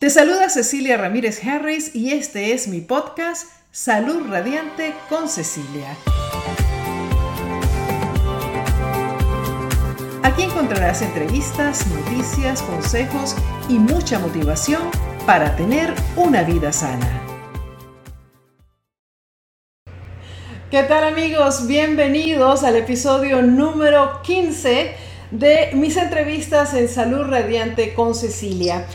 Te saluda Cecilia Ramírez Harris y este es mi podcast Salud Radiante con Cecilia. Aquí encontrarás entrevistas, noticias, consejos y mucha motivación para tener una vida sana. ¿Qué tal amigos? Bienvenidos al episodio número 15 de mis entrevistas en Salud Radiante con Cecilia.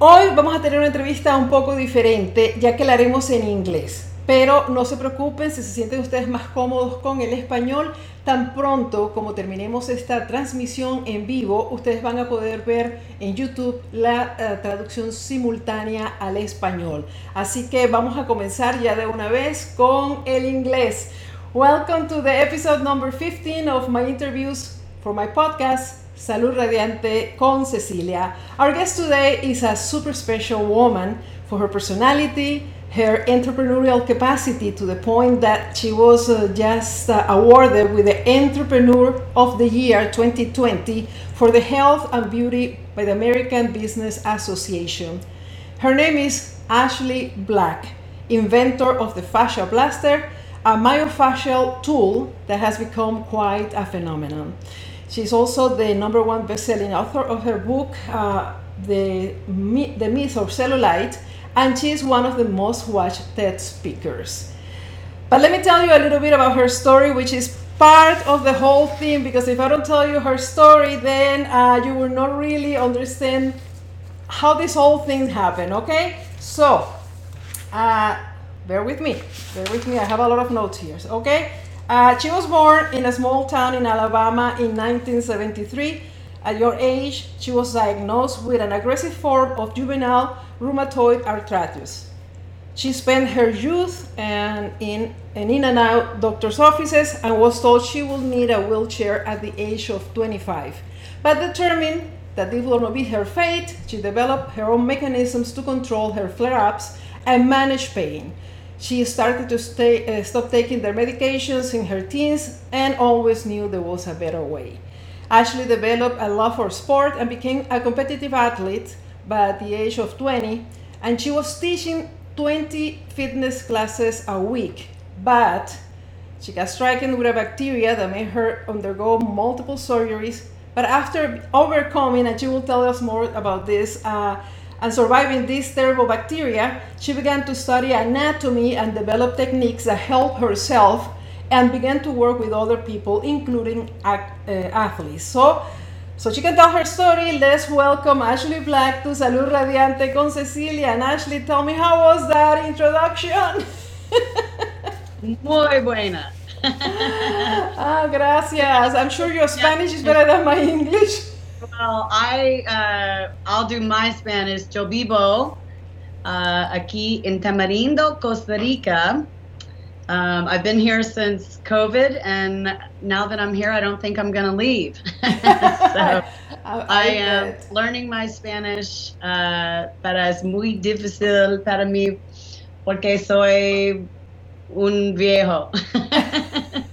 Hoy vamos a tener una entrevista un poco diferente, ya que la haremos en inglés. Pero no se preocupen si se sienten ustedes más cómodos con el español. Tan pronto como terminemos esta transmisión en vivo, ustedes van a poder ver en YouTube la uh, traducción simultánea al español. Así que vamos a comenzar ya de una vez con el inglés. Welcome to the episode number 15 of my interviews for my podcast. Salud Radiante con Cecilia. Our guest today is a super special woman for her personality, her entrepreneurial capacity to the point that she was uh, just uh, awarded with the Entrepreneur of the Year 2020 for the health and beauty by the American Business Association. Her name is Ashley Black, inventor of the Fascia Blaster, a myofascial tool that has become quite a phenomenon. She's also the number one best-selling author of her book, uh, the, the Myth of Cellulite, and she's one of the most watched TED speakers. But let me tell you a little bit about her story, which is part of the whole thing, because if I don't tell you her story, then uh, you will not really understand how this whole thing happened, okay? So, uh, bear with me, bear with me, I have a lot of notes here, okay? Uh, she was born in a small town in Alabama in 1973. At your age, she was diagnosed with an aggressive form of juvenile rheumatoid arthritis. She spent her youth and in and in and out doctors' offices and was told she would need a wheelchair at the age of 25. But determined that this would not be her fate, she developed her own mechanisms to control her flare-ups and manage pain. She started to stay, uh, stop taking their medications in her teens and always knew there was a better way. Ashley developed a love for sport and became a competitive athlete by the age of 20, and she was teaching 20 fitness classes a week. But she got stricken with a bacteria that made her undergo multiple surgeries. But after overcoming, and she will tell us more about this, uh, and surviving this terrible bacteria, she began to study anatomy and develop techniques that help herself and began to work with other people, including uh, athletes. So, so she can tell her story. Let's welcome Ashley Black to Salud Radiante con Cecilia. And Ashley, tell me how was that introduction? Muy buena. ah, gracias. I'm sure your Spanish is better than my English. Well, I uh, I'll do my Spanish. Yo vivo uh, aquí en Tamarindo, Costa Rica. Um, I've been here since COVID, and now that I'm here, I don't think I'm going to leave. so I, I am learning my Spanish, uh, pero es muy difícil para mí porque soy un viejo.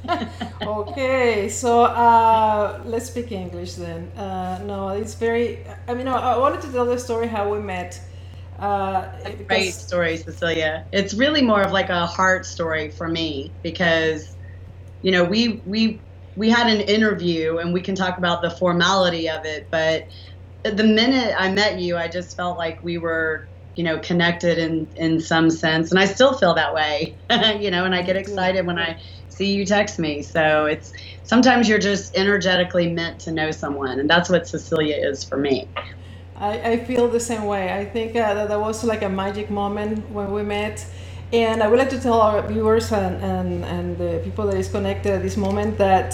okay, so uh, let's speak English then. Uh, no, it's very. I mean, I wanted to tell the story how we met. Uh, great story, Cecilia. It's really more of like a heart story for me because, you know, we we we had an interview and we can talk about the formality of it, but the minute I met you, I just felt like we were you know connected in in some sense and i still feel that way you know and i get excited when i see you text me. So it's sometimes you're just energetically meant to know someone and that's what cecilia is for me. I, I feel the same way. I think uh, that there was like a magic moment when we met. And i would like to tell our viewers and, and, and the people that is connected at this moment that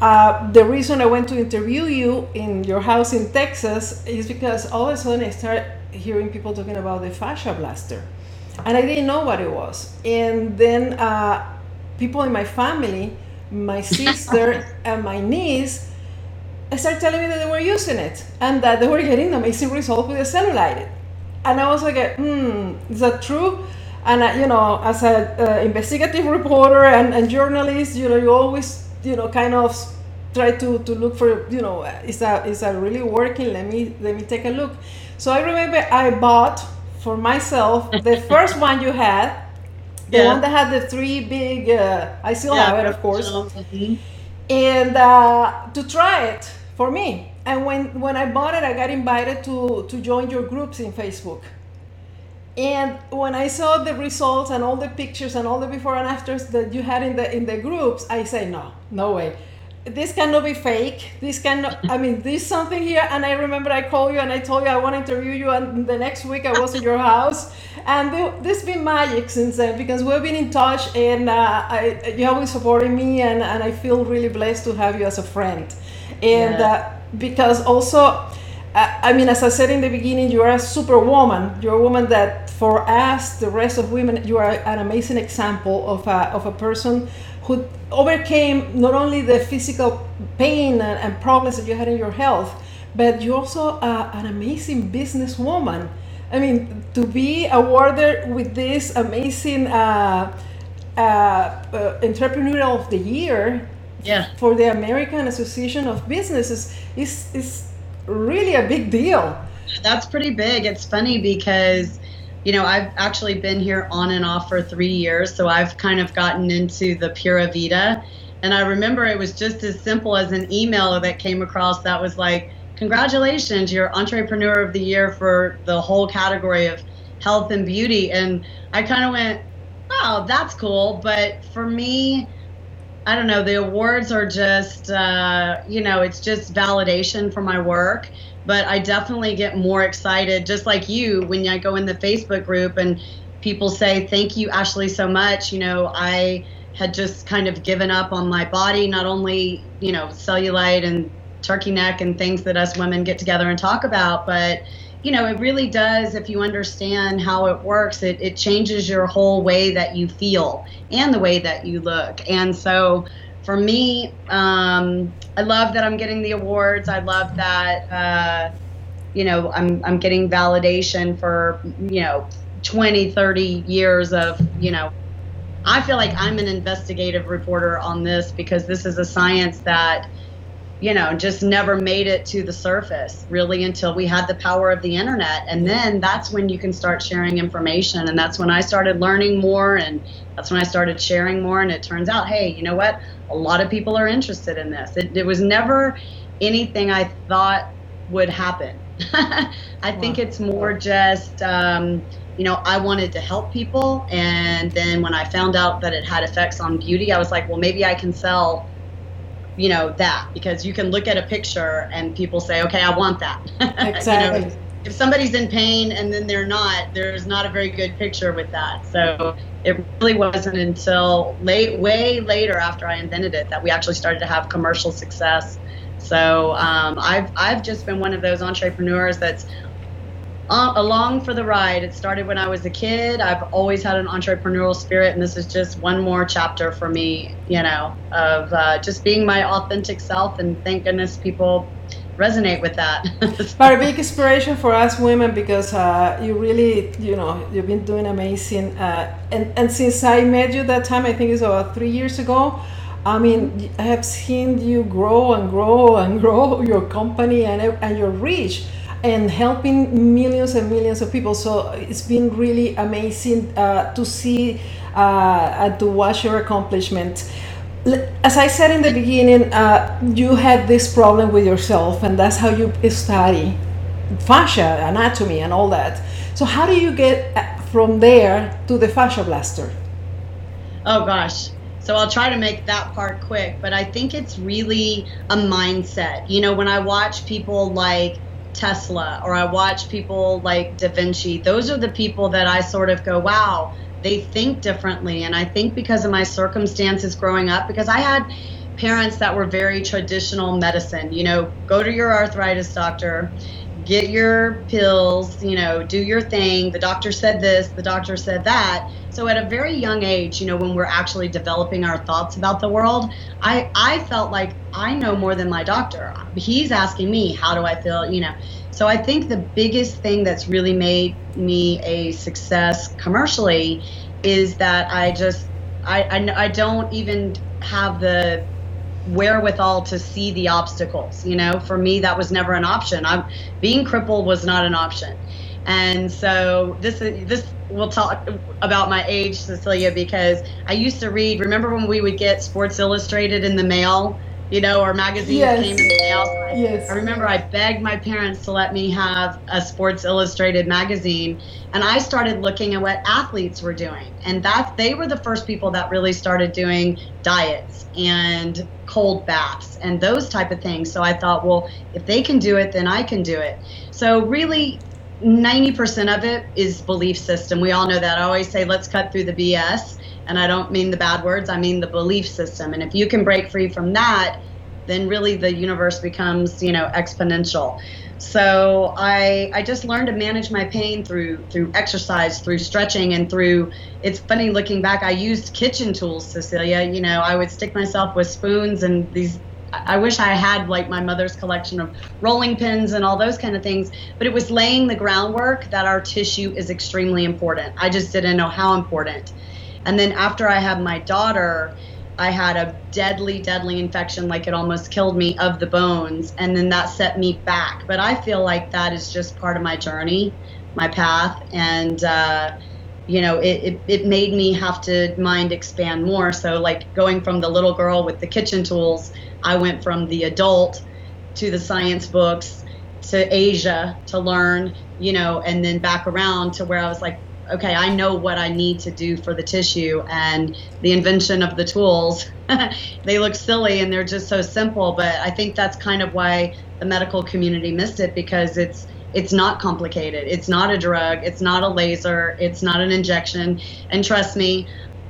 uh, the reason I went to interview you in your house in Texas is because all of a sudden I started hearing people talking about the fascia blaster, and I didn't know what it was. And then uh, people in my family, my sister and my niece, started telling me that they were using it and that they were getting amazing results with the cellulite. And I was like, hmm, is that true? And uh, you know, as an uh, investigative reporter and, and journalist, you know, you always, you know, kind of try to, to look for, you know, is that is that really working? Let me let me take a look. So I remember I bought for myself the first one you had, the yeah. one that had the three big. Uh, I still yeah, have it, of course. Mm-hmm. And uh, to try it for me. And when when I bought it, I got invited to to join your groups in Facebook. And when I saw the results and all the pictures and all the before and afters that you had in the in the groups, I say no, no way. This cannot be fake. This cannot. I mean, there's something here. And I remember I called you and I told you I want to interview you. And the next week I was at your house, and this been magic since then because we've been in touch and uh, I, you been supporting me, and, and I feel really blessed to have you as a friend. And yeah. uh, because also I mean, as I said in the beginning, you are a superwoman. You're a woman that, for us, the rest of women, you are an amazing example of a, of a person who overcame not only the physical pain and, and problems that you had in your health, but you're also uh, an amazing businesswoman. I mean, to be awarded with this amazing uh, uh, uh entrepreneur of the year yeah. for the American Association of Businesses is, is really a big deal. That's pretty big. It's funny because, you know, I've actually been here on and off for three years, so I've kind of gotten into the Pura Vida. And I remember it was just as simple as an email that came across that was like, Congratulations, you're Entrepreneur of the Year for the whole category of health and beauty. And I kind of went, Wow, that's cool. But for me, I don't know, the awards are just, uh, you know, it's just validation for my work. But I definitely get more excited, just like you, when I go in the Facebook group and people say, Thank you, Ashley, so much. You know, I had just kind of given up on my body, not only, you know, cellulite and turkey neck and things that us women get together and talk about, but you know, it really does, if you understand how it works, it, it changes your whole way that you feel and the way that you look. And so for me, um, I love that I'm getting the awards. I love that, uh, you know, I'm, I'm getting validation for, you know, 20, 30 years of, you know, I feel like I'm an investigative reporter on this because this is a science that you know, just never made it to the surface really until we had the power of the internet. And then that's when you can start sharing information. And that's when I started learning more and that's when I started sharing more. And it turns out, hey, you know what? A lot of people are interested in this. It, it was never anything I thought would happen. I think it's more just, um, you know, I wanted to help people. And then when I found out that it had effects on beauty, I was like, well, maybe I can sell you know that because you can look at a picture and people say okay i want that. Exactly you know, if somebody's in pain and then they're not there's not a very good picture with that. So it really wasn't until late way later after i invented it that we actually started to have commercial success. So um, I've, I've just been one of those entrepreneurs that's along for the ride. It started when I was a kid. I've always had an entrepreneurial spirit, and this is just one more chapter for me, you know, of uh, just being my authentic self. And thank goodness people resonate with that. but a big inspiration for us women because uh, you really, you know, you've been doing amazing. Uh, and, and since I met you that time, I think it's about three years ago. I mean, I have seen you grow and grow and grow your company and, and your reach and helping millions and millions of people. So it's been really amazing uh, to see uh, and to watch your accomplishments. As I said in the beginning, uh, you had this problem with yourself, and that's how you study fascia, anatomy, and all that. So, how do you get uh, from there to the fascia blaster? Oh, gosh. So I'll try to make that part quick, but I think it's really a mindset. You know, when I watch people like Tesla or I watch people like Da Vinci, those are the people that I sort of go, wow, they think differently. And I think because of my circumstances growing up, because I had parents that were very traditional medicine, you know, go to your arthritis doctor, get your pills, you know, do your thing. The doctor said this, the doctor said that. So at a very young age, you know, when we're actually developing our thoughts about the world, I I felt like I know more than my doctor. He's asking me, how do I feel, you know. So I think the biggest thing that's really made me a success commercially is that I just I I, I don't even have the wherewithal to see the obstacles. You know, for me, that was never an option. I'm being crippled was not an option. And so this is this we'll talk about my age, Cecilia, because I used to read. Remember when we would get Sports Illustrated in the mail? You know, our magazines yes. came in the mail. I, yes. I remember I begged my parents to let me have a Sports Illustrated magazine, and I started looking at what athletes were doing, and that they were the first people that really started doing diets and cold baths and those type of things. So I thought, well, if they can do it, then I can do it. So really, 90% of it is belief system. We all know that. I always say, let's cut through the BS. And I don't mean the bad words, I mean the belief system. And if you can break free from that, then really the universe becomes, you know, exponential. So I I just learned to manage my pain through through exercise, through stretching and through it's funny looking back, I used kitchen tools, Cecilia. You know, I would stick myself with spoons and these I wish I had like my mother's collection of rolling pins and all those kind of things, but it was laying the groundwork that our tissue is extremely important. I just didn't know how important. And then after I had my daughter, I had a deadly, deadly infection, like it almost killed me, of the bones. And then that set me back. But I feel like that is just part of my journey, my path. And, uh, you know, it, it, it made me have to mind expand more. So, like going from the little girl with the kitchen tools I went from the adult to the science books to Asia to learn, you know, and then back around to where I was like, okay, I know what I need to do for the tissue and the invention of the tools. they look silly and they're just so simple, but I think that's kind of why the medical community missed it because it's it's not complicated. It's not a drug, it's not a laser, it's not an injection. And trust me,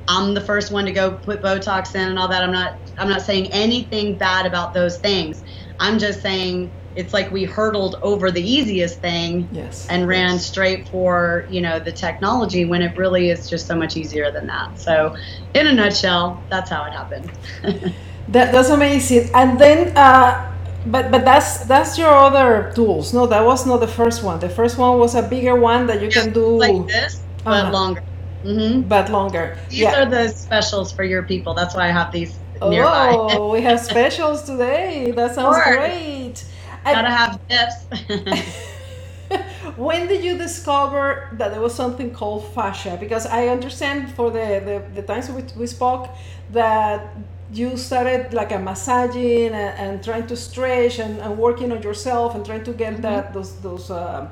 I'm the first one to go put Botox in and all that. I'm not I'm not saying anything bad about those things. I'm just saying it's like we hurdled over the easiest thing yes, and ran yes. straight for you know the technology when it really is just so much easier than that so in a nutshell that's how it happened that, that's amazing and then uh, but but that's that's your other tools no that was not the first one the first one was a bigger one that you yeah, can do like this but uh-huh. longer mm-hmm. but longer these yeah. are the specials for your people that's why i have these nearby. Oh, we have specials today. That sounds great. Gotta have tips. when did you discover that there was something called fascia? Because I understand for the, the, the times we, we spoke that you started like a massaging and, and trying to stretch and, and, working on yourself and trying to get mm-hmm. that those those uh,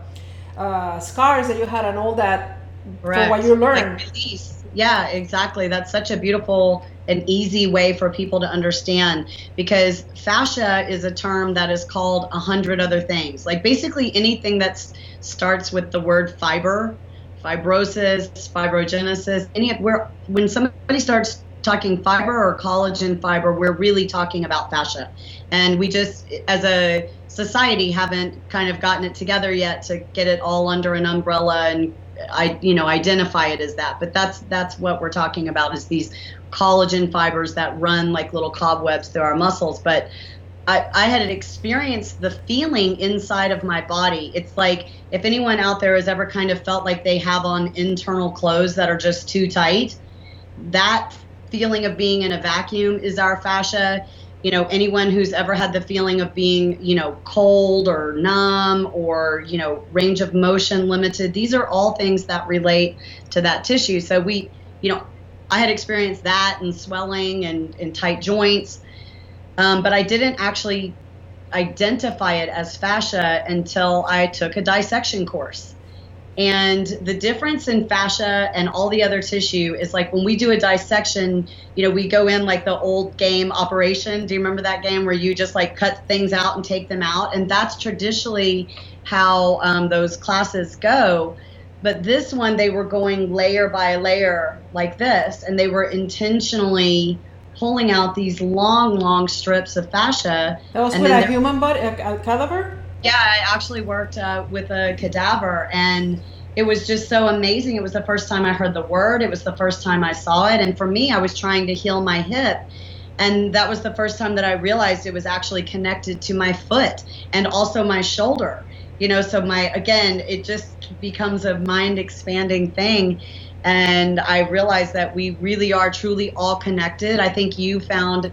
uh, scars that you had and all that Correct. for what you learn. Like release. Yeah, exactly. That's such a beautiful an easy way for people to understand because fascia is a term that is called a hundred other things. Like basically anything that starts with the word fiber, fibrosis, fibrogenesis, any where when somebody starts talking fiber or collagen fiber, we're really talking about fascia. And we just as a society haven't kind of gotten it together yet to get it all under an umbrella and I you know identify it as that but that's that's what we're talking about is these collagen fibers that run like little cobwebs through our muscles. But I, I had experienced the feeling inside of my body. It's like if anyone out there has ever kind of felt like they have on internal clothes that are just too tight, that feeling of being in a vacuum is our fascia. You know, anyone who's ever had the feeling of being, you know, cold or numb or, you know, range of motion limited, these are all things that relate to that tissue. So we, you know, I had experienced that and swelling and, tight joints, um, but I didn't actually identify it as fascia until I took a dissection course. And the difference in fascia and all the other tissue is like when we do a dissection, you know, we go in like the old game operation. Do you remember that game where you just like cut things out and take them out? And that's traditionally how um, those classes go. But this one, they were going layer by layer like this, and they were intentionally pulling out these long, long strips of fascia. That was with a human body, a, a, cadaver? Yeah, I actually worked uh, with a cadaver, and it was just so amazing. It was the first time I heard the word, it was the first time I saw it. And for me, I was trying to heal my hip. And that was the first time that I realized it was actually connected to my foot and also my shoulder you know so my again it just becomes a mind expanding thing and i realized that we really are truly all connected i think you found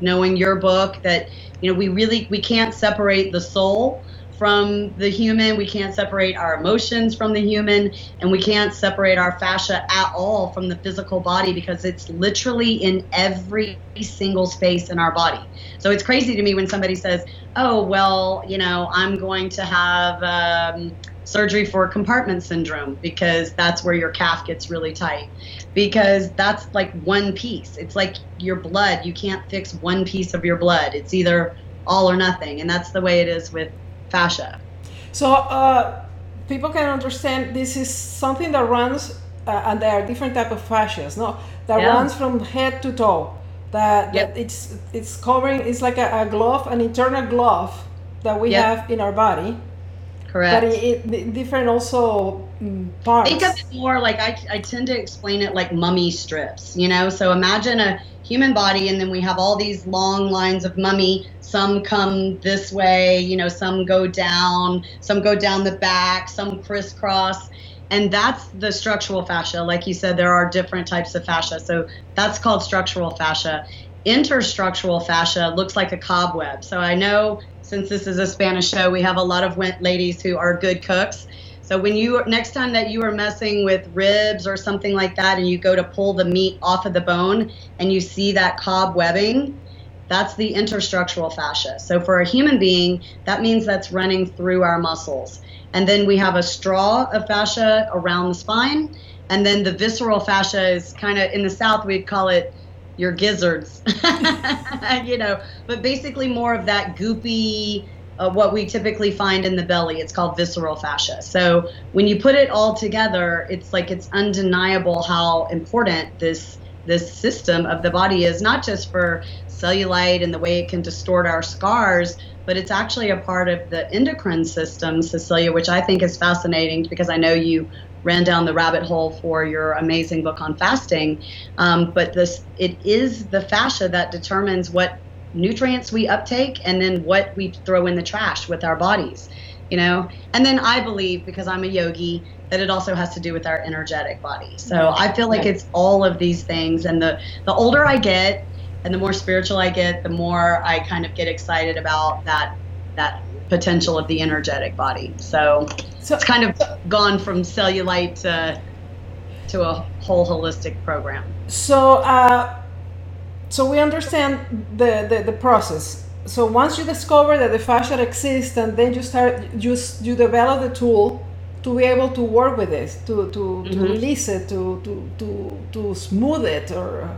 knowing your book that you know we really we can't separate the soul from the human. We can't separate our emotions from the human, and we can't separate our fascia at all from the physical body because it's literally in every single space in our body. So it's crazy to me when somebody says, "Oh, well, you know, I'm going to have." Um, surgery for compartment syndrome because that's where your calf gets really tight because that's like one piece it's like your blood you can't fix one piece of your blood it's either all or nothing and that's the way it is with fascia. So uh, people can understand this is something that runs, uh, and there are different type of fascias, no, that yeah. runs from head to toe. That, yep. that it's it's covering. It's like a, a, glove, an internal glove that we yep. have in our body. Correct. But it, it different also mm, parts. Think of it more like I, I tend to explain it like mummy strips. You know, so imagine a human body, and then we have all these long lines of mummy some come this way, you know, some go down, some go down the back, some crisscross. And that's the structural fascia. Like you said, there are different types of fascia. So that's called structural fascia. Interstructural fascia looks like a cobweb. So I know since this is a Spanish show, we have a lot of ladies who are good cooks. So when you next time that you are messing with ribs or something like that and you go to pull the meat off of the bone and you see that cobwebbing, that's the interstructural fascia. So for a human being, that means that's running through our muscles. And then we have a straw of fascia around the spine. And then the visceral fascia is kind of in the South, we'd call it your gizzards, you know, but basically more of that goopy, uh, what we typically find in the belly. It's called visceral fascia. So when you put it all together, it's like it's undeniable how important this this system of the body is not just for cellulite and the way it can distort our scars, but it's actually a part of the endocrine system, Cecilia, which I think is fascinating because I know you ran down the rabbit hole for your amazing book on fasting. Um, but this, it is the fascia that determines what nutrients we uptake and then what we throw in the trash with our bodies. You know, and then I believe because I'm a yogi that it also has to do with our energetic body. So I feel like it's all of these things, and the the older I get, and the more spiritual I get, the more I kind of get excited about that that potential of the energetic body. So, so it's kind of gone from cellulite to to a whole holistic program. So, uh, so we understand the, the, the process. So once you discover that the fascia exists, and then you start you you develop the tool to be able to work with it, to to, mm-hmm. to release it, to, to to to smooth it, or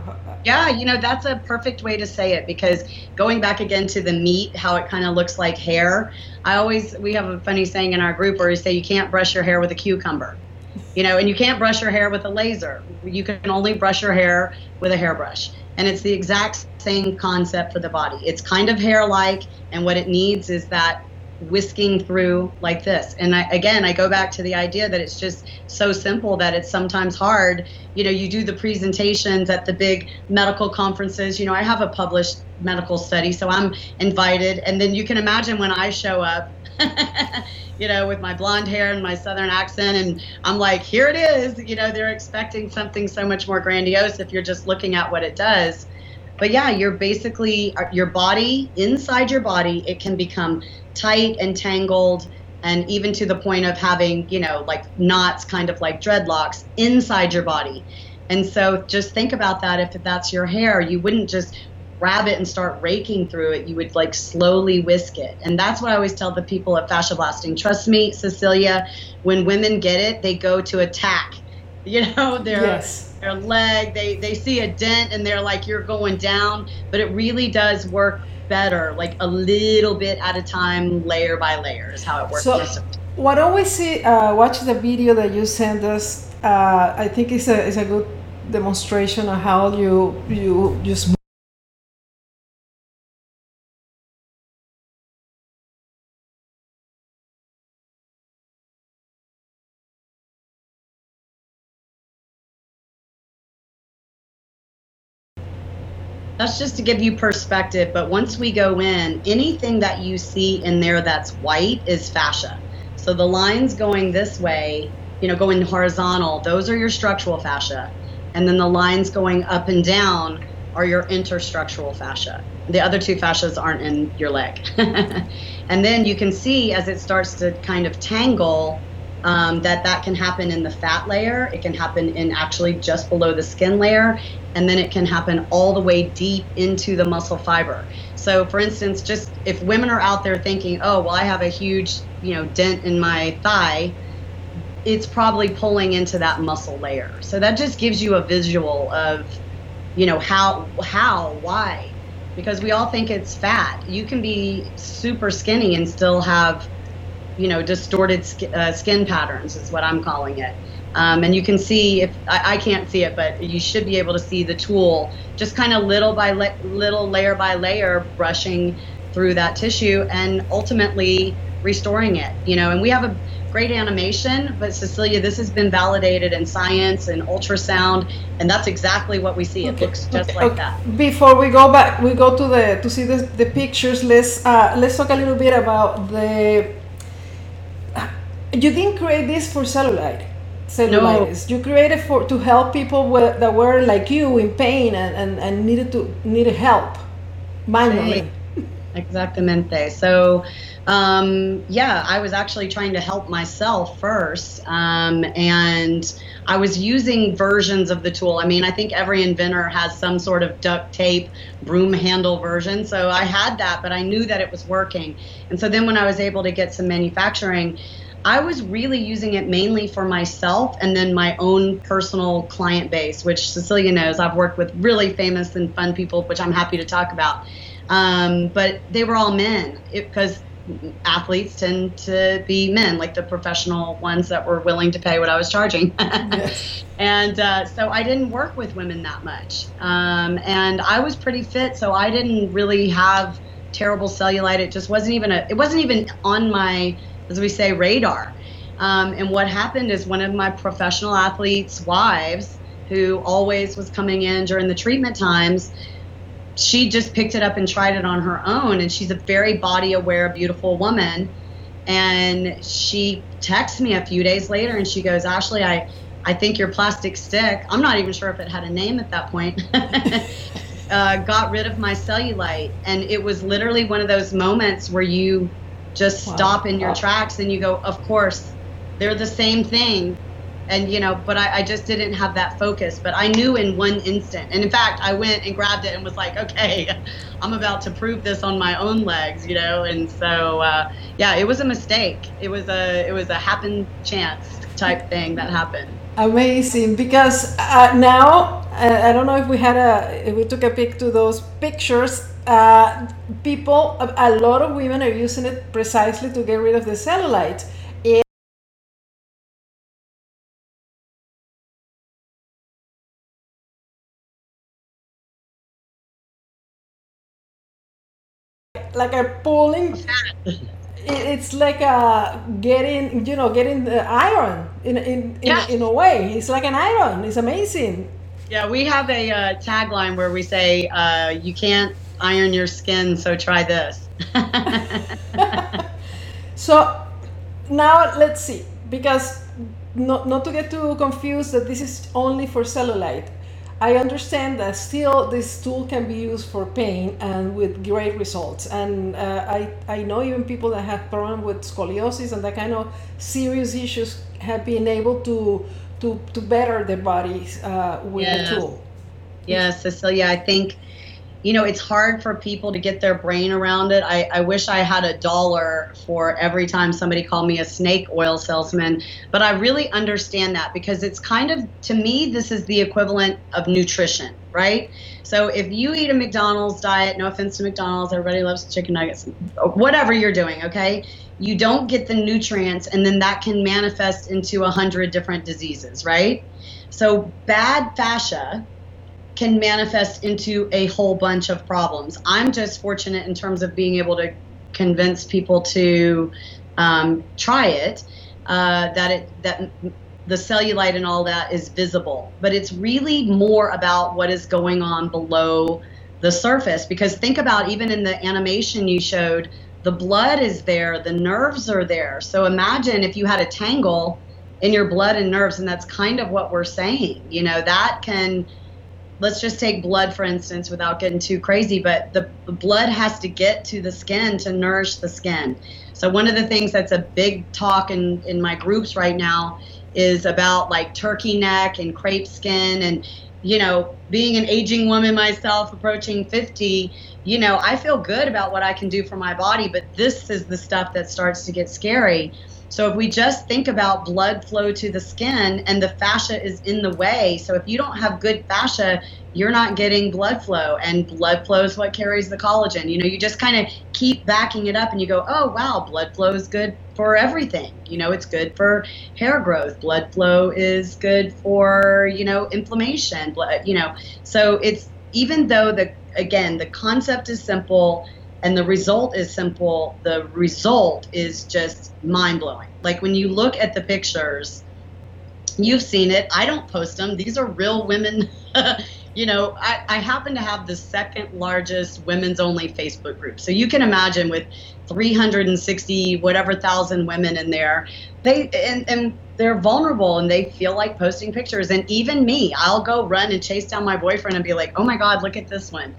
yeah, you know that's a perfect way to say it because going back again to the meat, how it kind of looks like hair. I always we have a funny saying in our group where we say you can't brush your hair with a cucumber, you know, and you can't brush your hair with a laser. You can only brush your hair with a hairbrush. And it's the exact same concept for the body. It's kind of hair like, and what it needs is that whisking through like this. And I, again, I go back to the idea that it's just so simple that it's sometimes hard. You know, you do the presentations at the big medical conferences. You know, I have a published medical study, so I'm invited. And then you can imagine when I show up. you know, with my blonde hair and my southern accent. And I'm like, here it is. You know, they're expecting something so much more grandiose if you're just looking at what it does. But yeah, you're basically, uh, your body, inside your body, it can become tight and tangled and even to the point of having, you know, like knots, kind of like dreadlocks inside your body. And so just think about that if that's your hair, you wouldn't just grab it and start raking through it. You would like slowly whisk it. And that's what I always tell the people at Fascia Blasting. Trust me, Cecilia, when women get it, they go to attack. You know, their yes. their leg, they, they see a dent and they're like, you're going down. But it really does work better, like a little bit at a time, layer by layer, is how it works. So, why don't we see, uh, watch the video that you send us. Uh, I think it's a it's a good demonstration of how you you just That's just to give you perspective. But once we go in, anything that you see in there that's white is fascia. So the lines going this way, you know, going horizontal, those are your structural fascia. And then the lines going up and down are your interstructural fascia. The other two fascias aren't in your leg. and then you can see as it starts to kind of tangle um, that that can happen in the fat layer. It can happen in actually just below the skin layer, and then it can happen all the way deep into the muscle fiber. So, for instance, just if women are out there thinking, "Oh, well, I have a huge, you know, dent in my thigh," it's probably pulling into that muscle layer. So that just gives you a visual of, you know, how, how, why, because we all think it's fat. You can be super skinny and still have, you know, distorted sk- uh, skin patterns is what I'm calling it. Um, and you can see if I, I, can't see it, but you should be able to see the tool just kind of little by le- little, layer by layer, brushing through that tissue and ultimately restoring it. You know, and we have a great animation, but Cecilia, this has been validated in science and ultrasound, and that's exactly what we see. It looks just okay. like okay. that. Before we go back, we go to the to see the, the pictures. Let's uh, let's talk a little bit about the. You didn't create this for cellulite. Cellulitis. No. You created for to help people with, that were like you in pain and, and, and needed to needed help, manually. Exactamente. So um, yeah, I was actually trying to help myself first. Um, and I was using versions of the tool. I mean, I think every inventor has some sort of duct tape broom handle version. So I had that, but I knew that it was working. And so then when I was able to get some manufacturing, I was really using it mainly for myself and then my own personal client base, which Cecilia knows. I've worked with really famous and fun people, which I'm happy to talk about. Um, but they were all men because athletes tend to be men, like the professional ones that were willing to pay what I was charging. yes. And uh, so I didn't work with women that much. Um, and I was pretty fit, so I didn't really have terrible cellulite. It just wasn't even a, it wasn't even on my, as we say, radar. Um, and what happened is one of my professional athletes' wives, who always was coming in during the treatment times, she just picked it up and tried it on her own. And she's a very body aware, beautiful woman. And she texts me a few days later and she goes, Ashley, I, I think your plastic stick, I'm not even sure if it had a name at that point, uh, got rid of my cellulite. And it was literally one of those moments where you just wow. stop in your wow. tracks and you go, Of course, they're the same thing. And you know but I, I, just didn't have that focus but i knew in one instant. And in fact i went and grabbed it and was like okay i'm about to prove this on my own legs you know? And so uh, yeah it was a mistake. It was a it was a happen chance type thing that happened. Amazing because uh, now uh, i don't know if we had a if we took a pic to those pictures uh, people a, a lot of women are using it precisely to get rid of the cellulite. Like a pulling it's like a getting you know getting the iron in in in, in, a way. It's like an iron. It's amazing. Yeah we have a uh, tagline where we say uh, you can't iron your skin so try this so now let's see because not, not to get too confused that this is only for cellulite I understand that still this tool can be used for pain and with great results. And uh, I, I know even people that have problems with scoliosis and that kind of serious issues have been able to to, to better their bodies uh, with yes. the tool. Yes, Cecilia, I think you know, it's hard for people to get their brain around it. I, I wish I had a dollar for every time somebody called me a snake oil salesman, but I really understand that because it's kind of, to me, this is the equivalent of nutrition, right? So if you eat a McDonald's diet, no offense to McDonald's, everybody loves chicken nuggets, whatever you're doing, okay? You don't get the nutrients, and then that can manifest into a hundred different diseases, right? So bad fascia can manifest into a whole bunch of problems. I'm just fortunate in terms of being able to convince people to um, try it. Uh, that it that the cellulite and all that is visible, but it's really more about what is going on below the surface. Because think about even in the animation you showed, the blood is there, the nerves are there. So imagine if you had a tangle in your blood and nerves, and that's kind of what we're saying. You know that can let's just take blood for instance without getting too crazy but the, blood has to get to the skin to nourish the skin. So one of the things that's a big talk in in my groups right now is about like turkey neck and crepe skin. And you know being an aging woman myself approaching 50 you know i feel good about what i can do for my body but this is the stuff that starts to get scary so if we just think about blood flow to the skin and the fascia is in the way, so if you don't have good fascia, you're not getting blood flow and blood flow is what carries the collagen. You know, you just kind of keep backing it up and you go, "Oh, wow, blood flow is good for everything." You know, it's good for hair growth. Blood flow is good for, you know, inflammation, blood, you know. So it's even though the again, the concept is simple, and the result is simple, the result is just mind blowing. Like when you look at the pictures, you've seen it. I don't post them. These are real women. you know, I, I happen to have the second largest women's only Facebook group. So you can imagine with 360 whatever thousand women in there, they and, and they're vulnerable and they feel like posting pictures. And even me, I'll go run and chase down my boyfriend and be like, oh my God, look at this one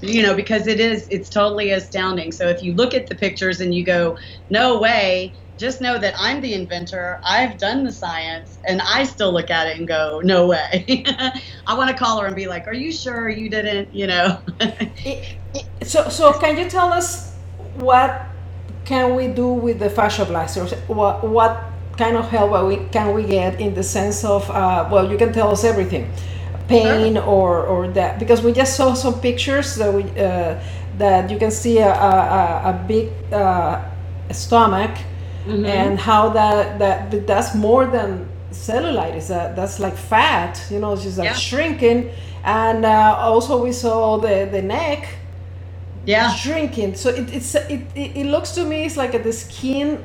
you know because it is it's totally astounding. So if you look at the pictures and you go no way just know that i'm the inventor i've done the science and i still look at it and go no way. I want to call her and be like are you sure you didn't? You know? So so can you tell us what can we do with the fascia blasters what what kind of help can we get in the sense of uh, well you can tell us everything pain sure. or or that because we just saw some pictures that we uh, that you can see a, a, a big uh, stomach mm-hmm. and how that that that's more than cellulitis that that's like fat you know it's just like yeah. shrinking and uh, also we saw the the neck yeah shrinking so it, it's it, it, looks to me it's like a, the skin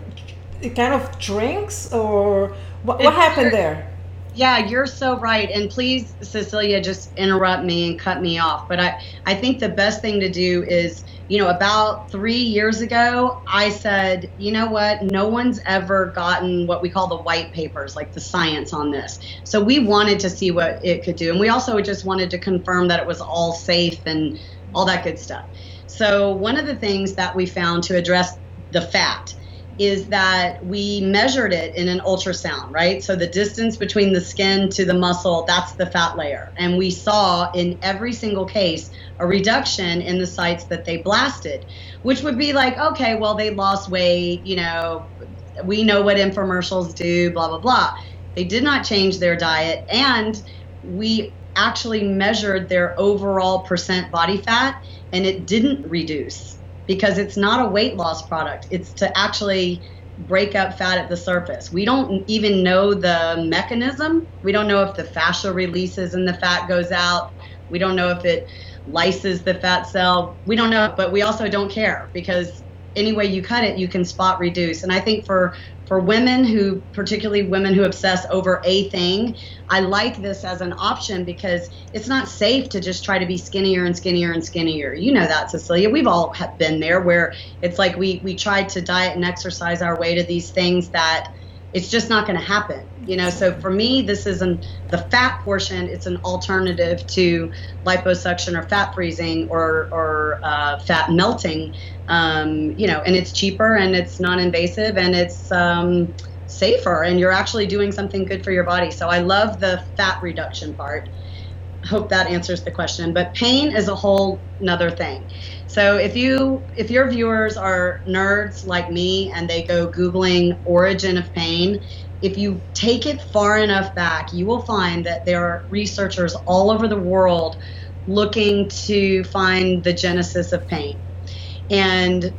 it kind of drinks or what, what happened there yeah, you're so right. And please, Cecilia, just interrupt me and cut me off. But I, I think the best thing to do is, you know, about three years ago, I said, you know what? No one's ever gotten what we call the white papers, like the science on this. So we wanted to see what it could do. And we also just wanted to confirm that it was all safe and all that good stuff. So one of the things that we found to address the fat is that we measured it in an ultrasound, right? So the distance between the skin to the muscle, that's the fat layer. And we saw in every single case a reduction in the sites that they blasted, which would be like, okay, well, they lost weight, you know, we know what infomercials do, blah, blah, blah. They did not change their diet. And we actually measured their overall percent body fat, and it didn't reduce because it's not a weight loss product. It's to actually break up fat at the surface. We don't even know the mechanism. We don't know if the fascia releases and the fat goes out. We don't know if it lyses the fat cell. We don't know, but we also don't care because any way you cut it, you can spot reduce. And I think for for women who, particularly women who obsess over a thing, I like this as an option because it's not safe to just try to be skinnier and skinnier and skinnier. You know that, Cecilia. We've all have been there where it's like we we tried to diet and exercise our way to these things that it's just not going to happen you know? So for me this isn't the fat portion it's an alternative to liposuction or fat freezing or or uh, fat melting. Um, you know and it's cheaper and it's non-invasive and it's um, safer and you're actually doing something good for your body. So i love the fat reduction part hope that answers the question but pain is a whole another thing so if you if your viewers are nerds like me and they go googling origin of pain, if you take it far enough back, you will find that there are researchers all over the world looking to find the genesis of pain. And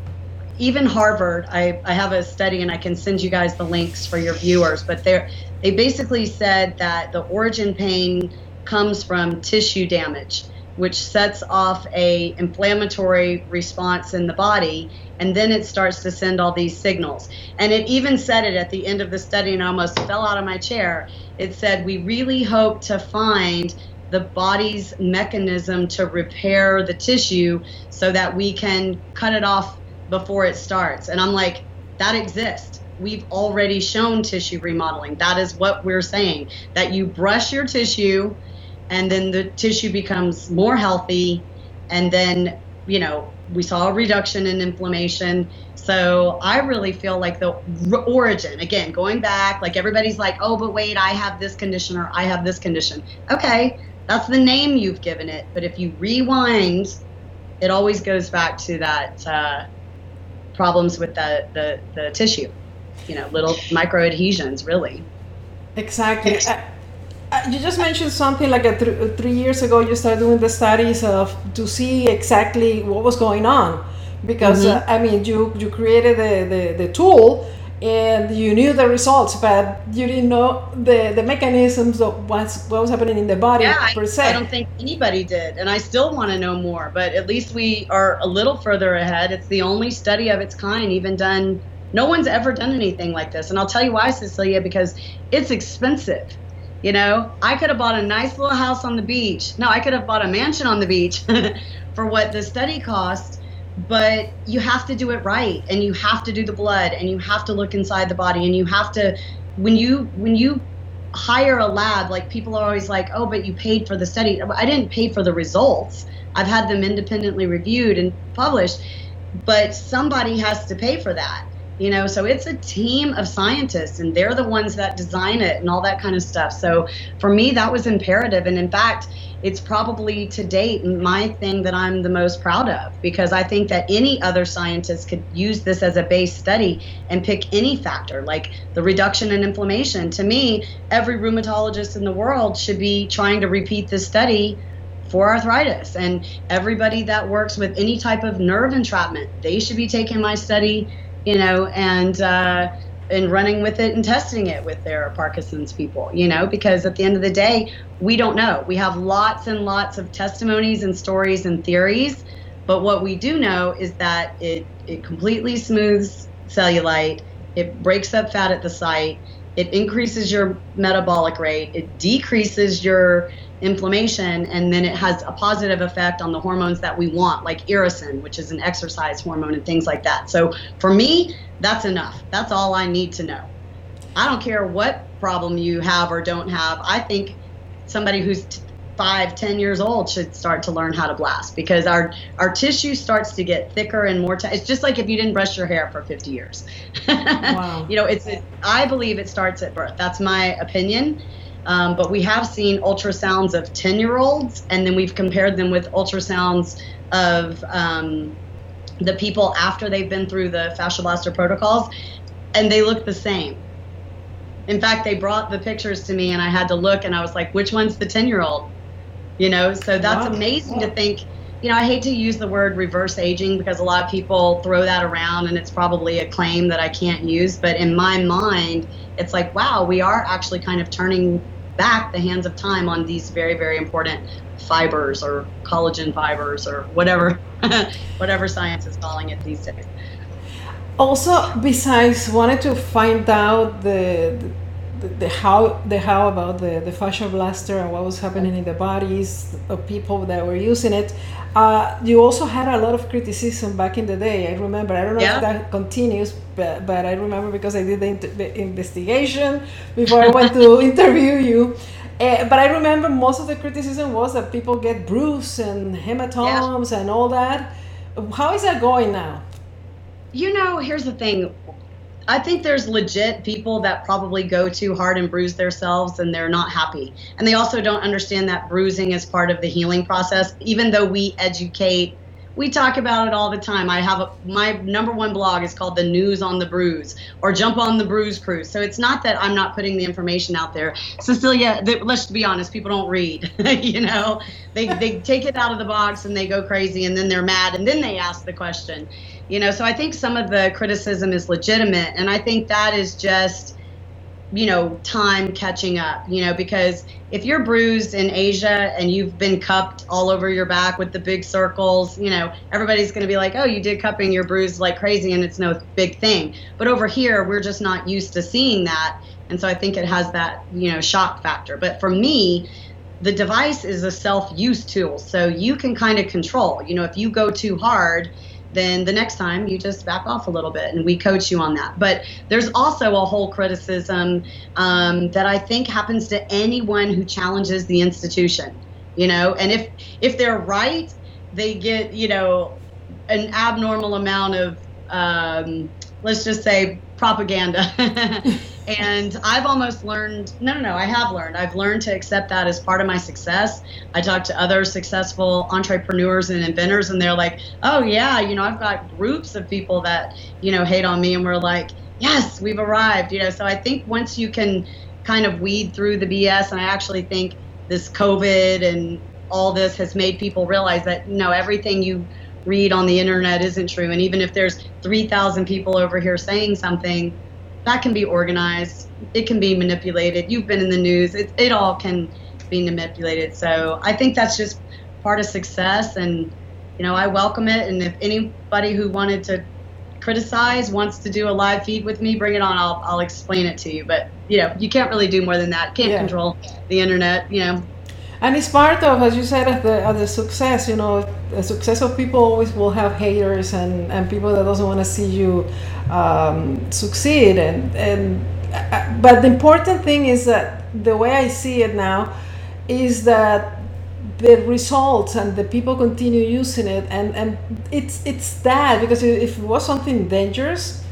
even Harvard, I, I have a study and I can send you guys the links for your viewers, but they they basically said that the origin pain comes from tissue damage which sets off a inflammatory response in the body and then it starts to send all these signals. And it even said it at the end of the study and I almost fell out of my chair. It said we really hope to find the body's mechanism to repair the tissue so that we can cut it off before it starts. And i'm like that exists. We've already shown tissue remodeling. That is what we're saying that you brush your tissue and then the tissue becomes more healthy, and then you know we saw a reduction in inflammation. So I really feel like the origin, again, going back, like everybody's like, oh, but wait, I have this condition or I have this condition. Okay, that's the name you've given it. But if you rewind, it always goes back to that uh, problems with the, the, the tissue, you know, little micro adhesions, really. Exactly. Uh, uh, you just mentioned something like a th- three years ago. You started doing the studies of to see exactly what was going on, because mm-hmm. uh, I mean, you you created the, the, the tool and you knew the results, but you didn't know the, the mechanisms of what's, what was happening in the body yeah, per se. I don't think anybody did, and I still want to know more. But at least we are a little further ahead. It's the only study of its kind even done. No one's ever done anything like this, and I'll tell you why, Cecilia, because it's expensive. You know, I could have bought a nice little house on the beach. No, I could have bought a mansion on the beach for what the study cost but you have to do it right and you have to do the blood and you have to look inside the body and you have to when you when you hire a lab like people are always like oh but you paid for the study. I didn't pay for the results. I've had them independently reviewed and published but somebody has to pay for that you know so it's a team of scientists and they're the ones that design it and all that kind of stuff. So for me that was imperative. And in fact it's probably to date my thing that I'm the most proud of because I think that any other scientist could use this as a base study and pick any factor like the reduction in inflammation. To me, every rheumatologist in the world should be trying to repeat this study for arthritis. And everybody that works with any type of nerve entrapment, they should be taking my study, you know, and uh, and running with it and testing it with their Parkinson's people, you know, because at the end of the day, we don't know. We have lots and lots of testimonies and stories and theories, but what we do know is that it, it completely smooths cellulite, it breaks up fat at the site, it increases your metabolic rate, it decreases your inflammation, and then it has a positive effect on the hormones that we want, like irisin, which is an exercise hormone, and things like that. So for me, that's enough. That's all I need to know. I don't care what problem you have or don't have. I think somebody who's t- five, ten years old should start to learn how to blast because our our tissue starts to get thicker and more. T- it's just like if you didn't brush your hair for 50 years. wow. You know, it's. I believe it starts at birth. That's my opinion. Um, but we have seen ultrasounds of 10 year olds, and then we've compared them with ultrasounds of um, the people after they've been through the fascia blaster protocols, and they look the same. In fact, they brought the pictures to me and I had to look and I was like, which one's the 10 year old? You know, so that's wow. amazing wow. to think. You know, I hate to use the word reverse aging because a lot of people throw that around and it's probably a claim that I can't use. But in my mind, it's like, wow, we are actually kind of turning back the hands of time on these very, very important fibers or collagen fibers or whatever, whatever science is calling it these days. Also besides wanted to find out the, the, the how the how about the the fascia blaster and what was happening in the bodies of people that were using it uh, you also had a lot of criticism back in the day i remember i don't know yeah. if that continues but, but i remember because i did the, the investigation before i went to interview you uh, but I remember most of the criticism was that people get bruises and hematomas yeah. and all that. How is that going now? You know, here's the thing. I think there's legit people that probably go too hard and bruise themselves and they're not happy. And they also don't understand that bruising is part of the healing process, even though we educate we talk about it all the time. I have a, my number one blog is called the News on the Bruise or Jump on the Bruise Cruise. So it's not that I'm not putting the information out there. Cecilia, let's be honest, people don't read. you know, they they take it out of the box and they go crazy and then they're mad and then they ask the question. You know, so I think some of the criticism is legitimate and I think that is just you know, time catching up, you know, because if you're bruised in Asia and you've been cupped all over your back with the big circles, you know, everybody's going to be like, oh, you did cupping, you're bruised like crazy, and it's no big thing. But over here, we're just not used to seeing that. And so I think it has that, you know, shock factor. But for me, the device is a self use tool. So you can kind of control, you know, if you go too hard, then the next time you just back off a little bit and we coach you on that. But there's also a whole criticism um, that I think happens to anyone who challenges the institution, you know, and if if they're right, they get, you know, an abnormal amount of um, let's just say propaganda. and I've almost learned no, no, no, I have learned. I've learned to accept that as part of my success. I talk to other successful entrepreneurs and inventors, and they're like, oh, yeah, you know, I've got groups of people that, you know, hate on me, and we're like, yes, we've arrived, you know. So I think once you can kind of weed through the BS, and I actually think this COVID and all this has made people realize that, you know, everything you read on the internet isn't true. And even if there's 3,000 people over here saying something, that can be organized. It can be manipulated. You've been in the news. It, it all can be manipulated. So I think that's just part of success. And, you know, I welcome it. And if anybody who wanted to criticize wants to do a live feed with me, bring it on. I'll, I'll explain it to you. But, you know, you can't really do more than that. Can't yeah. control the internet, you know and it's part of as you said of the, of the success you know the success of people always will have haters and, and people that doesn't want to see you um, succeed. And and uh, but the important thing is that the way i see it now is that the results and the people continue using it. And and it's it's that because if it was something dangerous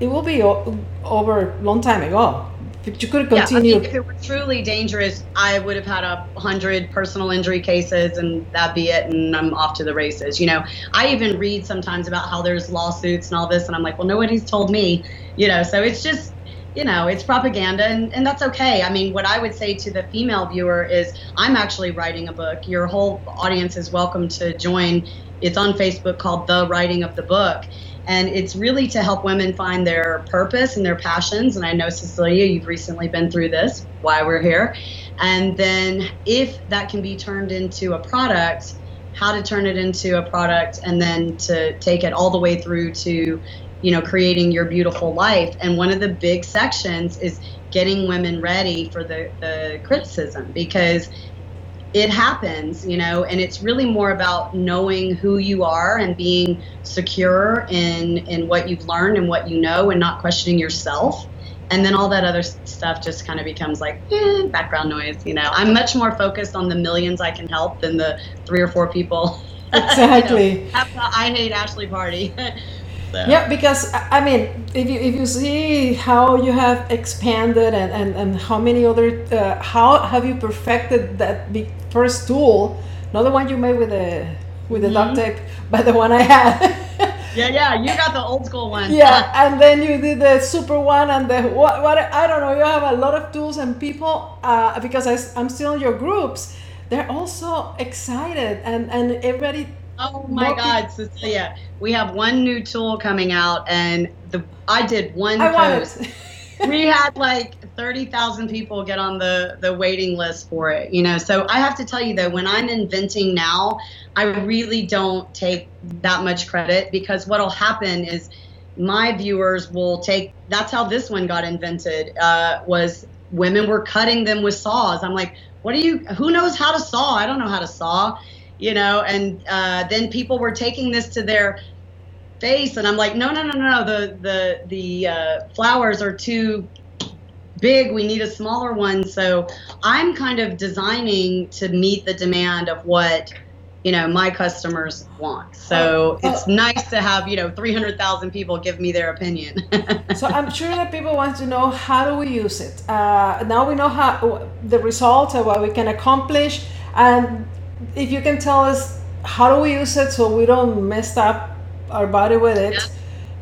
it will be over a long time ago you could continue. Yeah, I mean, if it were truly dangerous, I would have had a hundred personal injury cases, and that'd be it, and I'm off to the races. You know, I even read sometimes about how there's lawsuits and all this, and I'm like, well, nobody's told me. You know, so it's just you know, it's propaganda, and, and that's okay. I mean, what I would say to the female viewer is I'm actually writing a book. Your whole audience is welcome to join. It's on Facebook called The Writing of the Book. And it's really to help women find their purpose and their passions. And I know, Cecilia, you've recently been through this, why we're here. And then if that can be turned into a product, how to turn it into a product and then to take it all the way through to you know creating your beautiful life and one of the big sections is getting women ready for the, the criticism because it happens, you know, and it's really more about knowing who you are and being secure in in what you've learned and what you know, and not questioning yourself. And then all that other stuff just kind of becomes like eh, background noise, you know. I'm much more focused on the millions I can help than the three or four people. Exactly. you know, I hate Ashley Party. Yeah, because I mean, if you if you see how you have expanded and and, and how many other uh, how have you perfected that big first tool, not the one you made with the with the mm-hmm. duct tape, but the one I had. yeah, yeah, you got the old school one. Yeah, and then you did the super one and the what? What I don't know. You have a lot of tools and people uh, because I, I'm still in your groups. They're also excited and and everybody Oh my God, Cecilia! We have one new tool coming out, and the I did one I post. we had like thirty thousand people get on the the waiting list for it. You know, so I have to tell you though, when I'm inventing now, I really don't take that much credit because what'll happen is my viewers will take. That's how this one got invented. Uh, was women were cutting them with saws. I'm like, what are you? Who knows how to saw? I don't know how to saw you know, and uh, then people were taking this to their face, and I'm like, no, no, no, no, no. the the the uh, flowers are too big. We need a smaller one. So I'm kind of designing to meet the demand of what you know my customers want so oh, it's nice to have you know 300000 people give me their opinion so i'm sure that people want to know how do we use it uh, now we know how the results of what we can accomplish and if you can tell us how do we use it so we don't mess up our body with it. Yeah.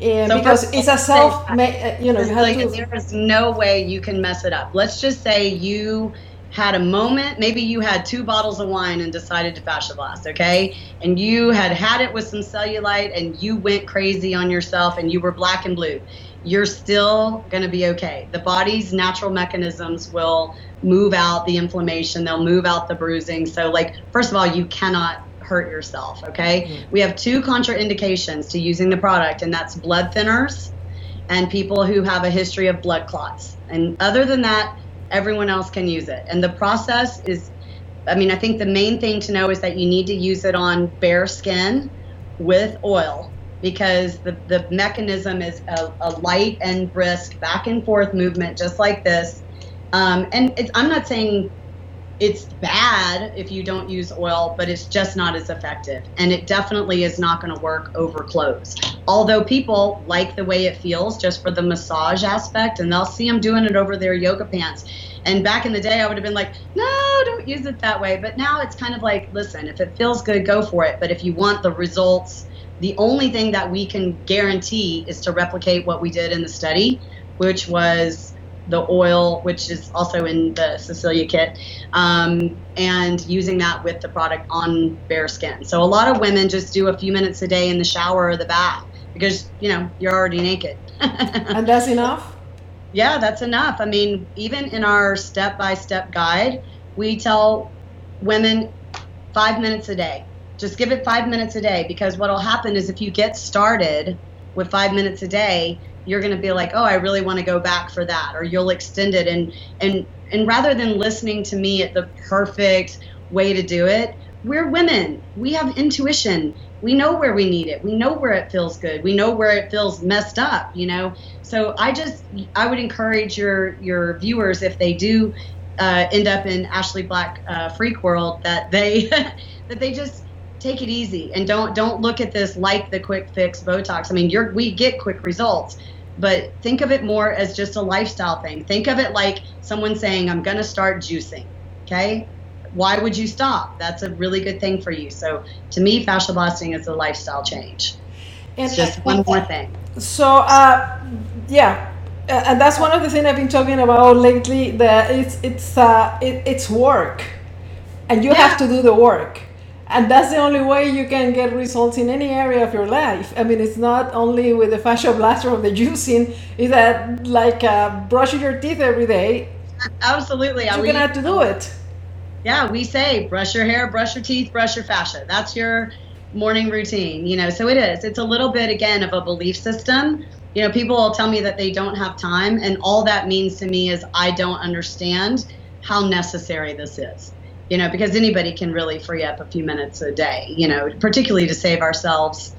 And so because it's a self, uh, you know, you have like, to. There is no way you can mess it up. Let's just say you had a moment, maybe you had two bottles of wine and decided to fascia blast, okay? And you had had it with some cellulite and you went crazy on yourself and you were black and blue. You're still going to be okay. The body's natural mechanisms will move out the inflammation, they'll move out the bruising. So, like, first of all, you cannot hurt yourself, okay? Mm-hmm. We have two contraindications to using the product, and that's blood thinners and people who have a history of blood clots. And other than that, everyone else can use it. And the process is I mean, I think the main thing to know is that you need to use it on bare skin with oil because the, the mechanism is a, a light and brisk back and forth movement, just like this. Um, and I'm not saying it's bad if you don't use oil, but it's just not as effective. And it definitely is not going to work over clothes. Although people like the way it feels just for the massage aspect, and they'll see them doing it over their yoga pants. And back in the day, I would have been like, no, don't use it that way. But now it's kind of like, listen, if it feels good, go for it. But if you want the results, the only thing that we can guarantee is to replicate what we did in the study, which was the oil, which is also in the Cecilia kit, um, and using that with the product on bare skin. So a lot of women just do a few minutes a day in the shower or the bath because you know you're already naked. and that's enough. Yeah, that's enough. I mean, even in our step-by-step guide, we tell women five minutes a day. Just give it five minutes a day because what will happen is if you get started with five minutes a day, you're going to be like, oh, I really want to go back for that, or you'll extend it. And and and rather than listening to me at the perfect way to do it, we're women. We have intuition. We know where we need it. We know where it feels good. We know where it feels messed up. You know. So I just I would encourage your your viewers if they do uh, end up in Ashley Black uh, freak world that they that they just take it easy and don't don't look at this like the quick fix Botox. I mean, you're we get quick results, but think of it more as just a lifestyle thing. Think of it like someone saying, I'm going to start juicing. Okay. Why would you stop? That's a really good thing for you. So to me, fascia blasting is a lifestyle change. It's just one more thing. So, uh, yeah, and that's one of the things I've been talking about lately. That it's it's uh, it, it's work, and you yeah. have to do the work and that's the only way you can get results in any area of your life. I mean, it's not only with the fascia blaster of the juicing, is that like uh, brushing your teeth every day. Absolutely. You're going to have to do it. Yeah, we say brush your hair, brush your teeth, brush your fascia. That's your morning routine, you know. So it is. It's a little bit, again, of a belief system. You know, people will tell me that they don't have time, and all that means to me is I don't understand how necessary this is you know, because anybody can really free up a few minutes a day, you know, particularly to save ourselves,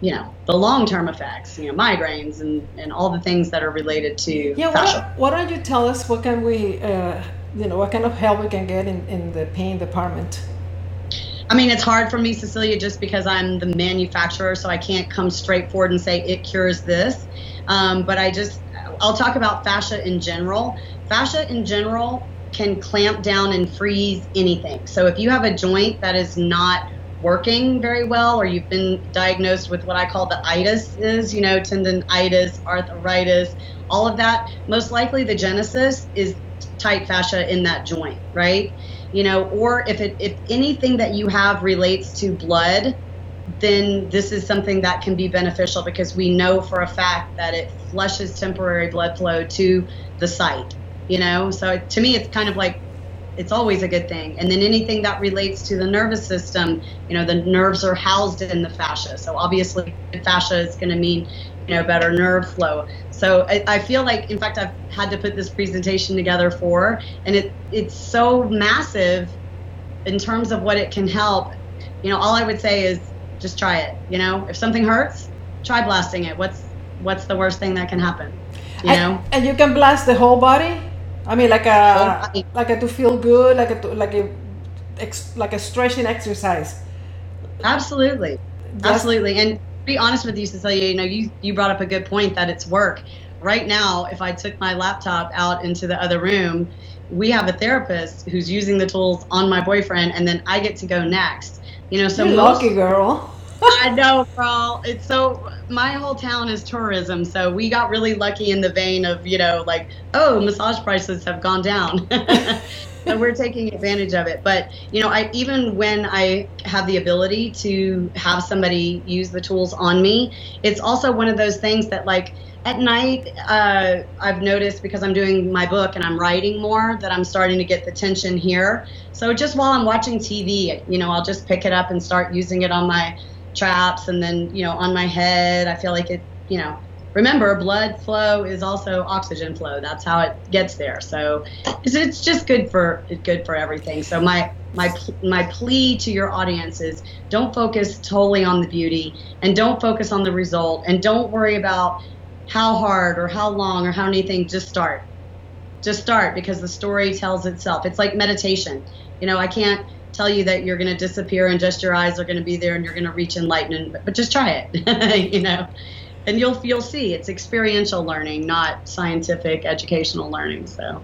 you know, the long term effects, you know, migraines and, and all the things that are related to yeah, fascia. Why, why don't you tell us what can we, uh, you know, what kind of help we can get in, in the pain department? I mean, it's hard for me, Cecilia, just because I'm the manufacturer, so I can't come straight forward and say it cures this. Um, but I just, I'll talk about fascia in general. Fascia in general can clamp down and freeze anything. So if you have a joint that is not working very well or you've been diagnosed with what I call the itis is, you know, tendonitis, arthritis, all of that, most likely the genesis is tight fascia in that joint, right? You know, or if it if anything that you have relates to blood, then this is something that can be beneficial because we know for a fact that it flushes temporary blood flow to the site you know? So to me it's kind of like it's always a good thing. And then anything that relates to the nervous system you know the nerves are housed in the fascia. So obviously fascia is going to mean you know better nerve flow. So I, I, feel like in fact i've had to put this presentation together for and it it's so massive in terms of what it can help. You know all i would say is just try it you know? If something hurts try blasting it. What's what's the worst thing that can happen? You know? and, and you can blast the whole body I mean, like a like a to feel good, like a like a like a stretching exercise. Absolutely, absolutely. And to be honest with you, Cecilia, you know, you you brought up a good point that it's work. Right now, if I took my laptop out into the other room, we have a therapist who's using the tools on my boyfriend, and then I get to go next. You know, so You're most, lucky girl. I know, girl. It's so my whole town is tourism, so we got really lucky in the vein of you know like oh massage prices have gone down. and we're taking advantage of it. But you know, I even when I have the ability to have somebody use the tools on me, it's also one of those things that like at night uh, I've noticed because I'm doing my book and I'm writing more that I'm starting to get the tension here. So just while I'm watching TV, you know, I'll just pick it up and start using it on my traps and then you know on my head i feel like it you know remember, blood flow is also oxygen flow. That's how it gets there. So it's, it's just good for good for everything. So my my my plea to your audience is don't focus totally on the beauty and don't focus on the result and don't worry about how hard or how long or how anything. Just start. Just start because the story tells itself. It's like meditation. You know, I can't tell you that you're going to disappear and just your eyes are going to be there and you're going to reach enlightenment, but, just try it. you know and you'll you'll see it's experiential learning, not scientific educational learning. So.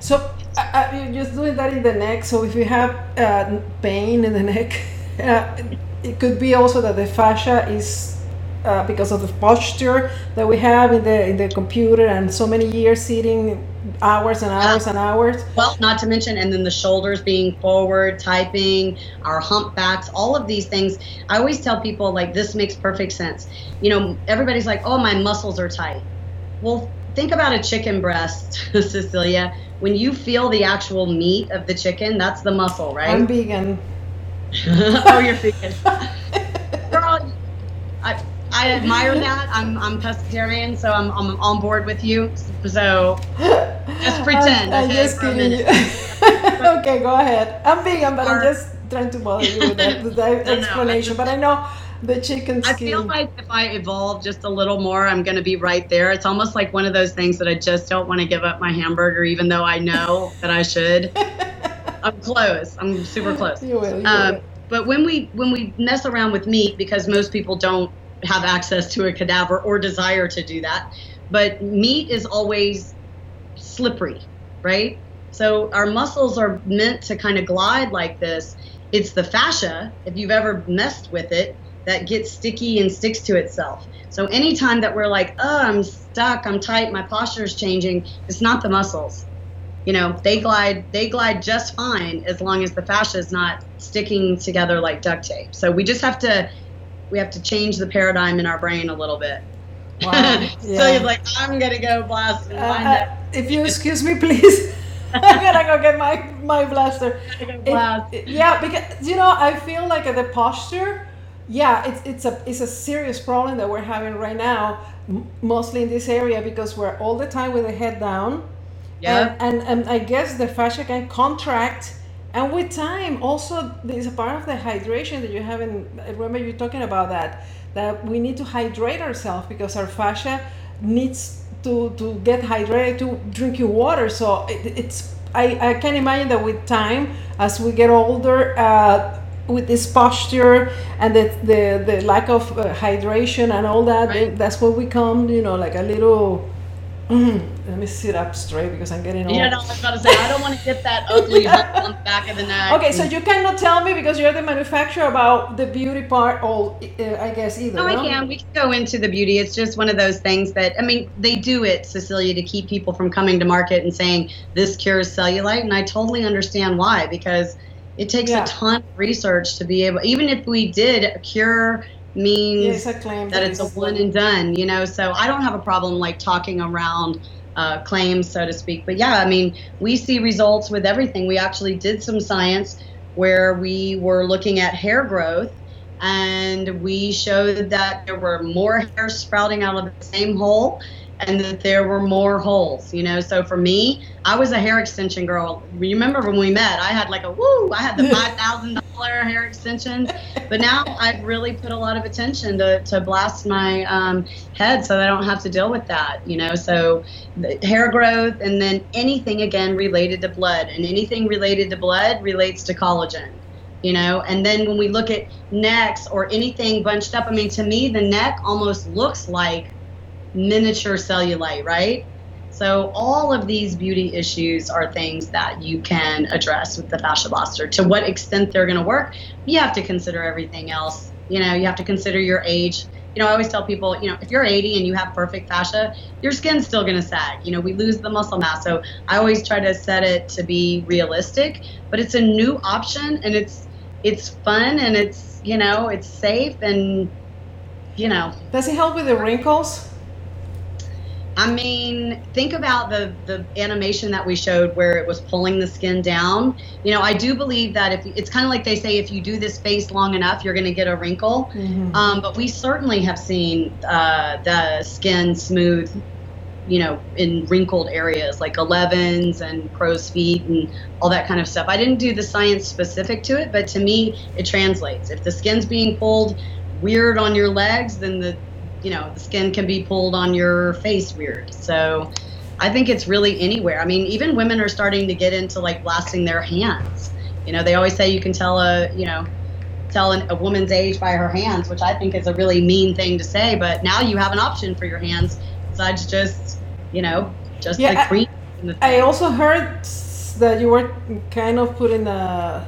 So uh, uh you're just doing that in the neck. So if you have uh, pain in the neck, uh, it could be also that the fascia is uh, because of the posture that we have in the in the computer and so many years sitting hours and hours and hours. Well, not to mention, and then the shoulders being forward, typing, our humpbacks, all of these things. I always tell people like this makes perfect sense. You know, everybody's like, "Oh, my muscles are tight." Well, think about a chicken breast, Cecilia. When you feel the actual meat of the chicken, that's the muscle, right? I'm vegan. oh, you're vegan. Girl, I, I admire that. I'm I'm pescatarian, so I'm I'm on board with you. So just pretend. I'm, I'm okay, just kidding you. okay, go ahead. I'm vegan, but or, I'm just trying to bother you with that, with that explanation. Know, but I know the chicken skin. I feel like if I evolve just a little more, I'm going to be right there. It's almost like one of those things that I just don't want to give up my hamburger, even though I know that I should. I'm close. I'm super close. You will. You um, will. But when we when we mess around with meat, because most people don't have access to a cadaver or desire to do that. But meat is always slippery, right? So our muscles are meant to kind of glide like this. It's the fascia, if you've ever messed with it, that gets sticky and sticks to itself. So anytime that we're like, oh, I'm stuck, I'm tight, my posture is changing, it's not the muscles. You know, they glide they glide just fine as long as the fascia is not sticking together like duct tape. So we just have to we have to change the paradigm in our brain a little bit. Wow. Yeah. so you're like, I'm gonna go blast and uh, uh, If you excuse me, please. I'm gonna go get my my blaster. It, it, yeah, because you know, I feel like the posture. Yeah, it's it's a it's a serious problem that we're having right now, mostly in this area because we're all the time with the head down. Yeah. And, and, and I guess the fascia can contract and with time also there's a part of the hydration that you haven't I remember you talking about that that we need to hydrate ourselves because our fascia needs to to get hydrated to drinking water so it, it's I, I can imagine that with time as we get older uh, with this posture and the, the, the lack of uh, hydration and all that right. that's what we come you know like a little mm, let me sit up straight because I'm getting old. Yeah, no, I was about to say I don't want to get that ugly on the back of the neck. Okay, so you cannot tell me because you're the manufacturer about the beauty part, all uh, I guess either. No, no, I can. We can go into the beauty. It's just one of those things that I mean, they do it, Cecilia, to keep people from coming to market and saying this cures cellulite, and I totally understand why because it takes yeah. a ton of research to be able. Even if we did cure means yes, that it's a one and done, you know. So I don't have a problem like talking around uh, claims, so to speak. But yeah, I mean, we see results with everything. We actually did some science where we were looking at hair growth and we showed that there were more hairs sprouting out of the same hole and that there were more holes, you know. So for me, I was a hair extension girl. You remember when we met? I had like a woo, I had the five thousand dollar hair extensions, but now I've really put a lot of attention to, to blast my um, head so that I don't have to deal with that, you know. So hair growth and then anything again related to blood, and anything related to blood relates to collagen you know and then when we look at necks or anything bunched up i mean to me the neck almost looks like miniature cellulite, right? So all of these beauty issues are things that you can address with the fascia blaster. To what extent they're going to work, you have to consider everything else. You know, you have to consider your age. You know, I always tell people, you know, if you're 80 and you have perfect fascia, your skin's still going to sag. You know, we lose the muscle mass. So I always try to set it to be realistic, but it's a new option and it's it's fun and it's, you know, it's safe and you know. Does it help with the wrinkles? I mean, think about the the animation that we showed where it was pulling the skin down. You know, I do believe that if it's kind of like they say, if you do this face long enough, you're going to get a wrinkle. Mm-hmm. Um, but we certainly have seen uh, the skin smooth. You know, in wrinkled areas like 11s and crow's feet and all that kind of stuff. I didn't do the science specific to it, but to me, it translates. If the skin's being pulled weird on your legs, then the you know, the skin can be pulled on your face weird. So I think it's really anywhere. I mean, even women are starting to get into like blasting their hands. You know, they always say you can tell a, you know, tell an, a woman's age by her hands, which I think is a really mean thing to say. But now you have an option for your hands besides just, you know, just yeah, like cream. I also heard that you were kind of putting the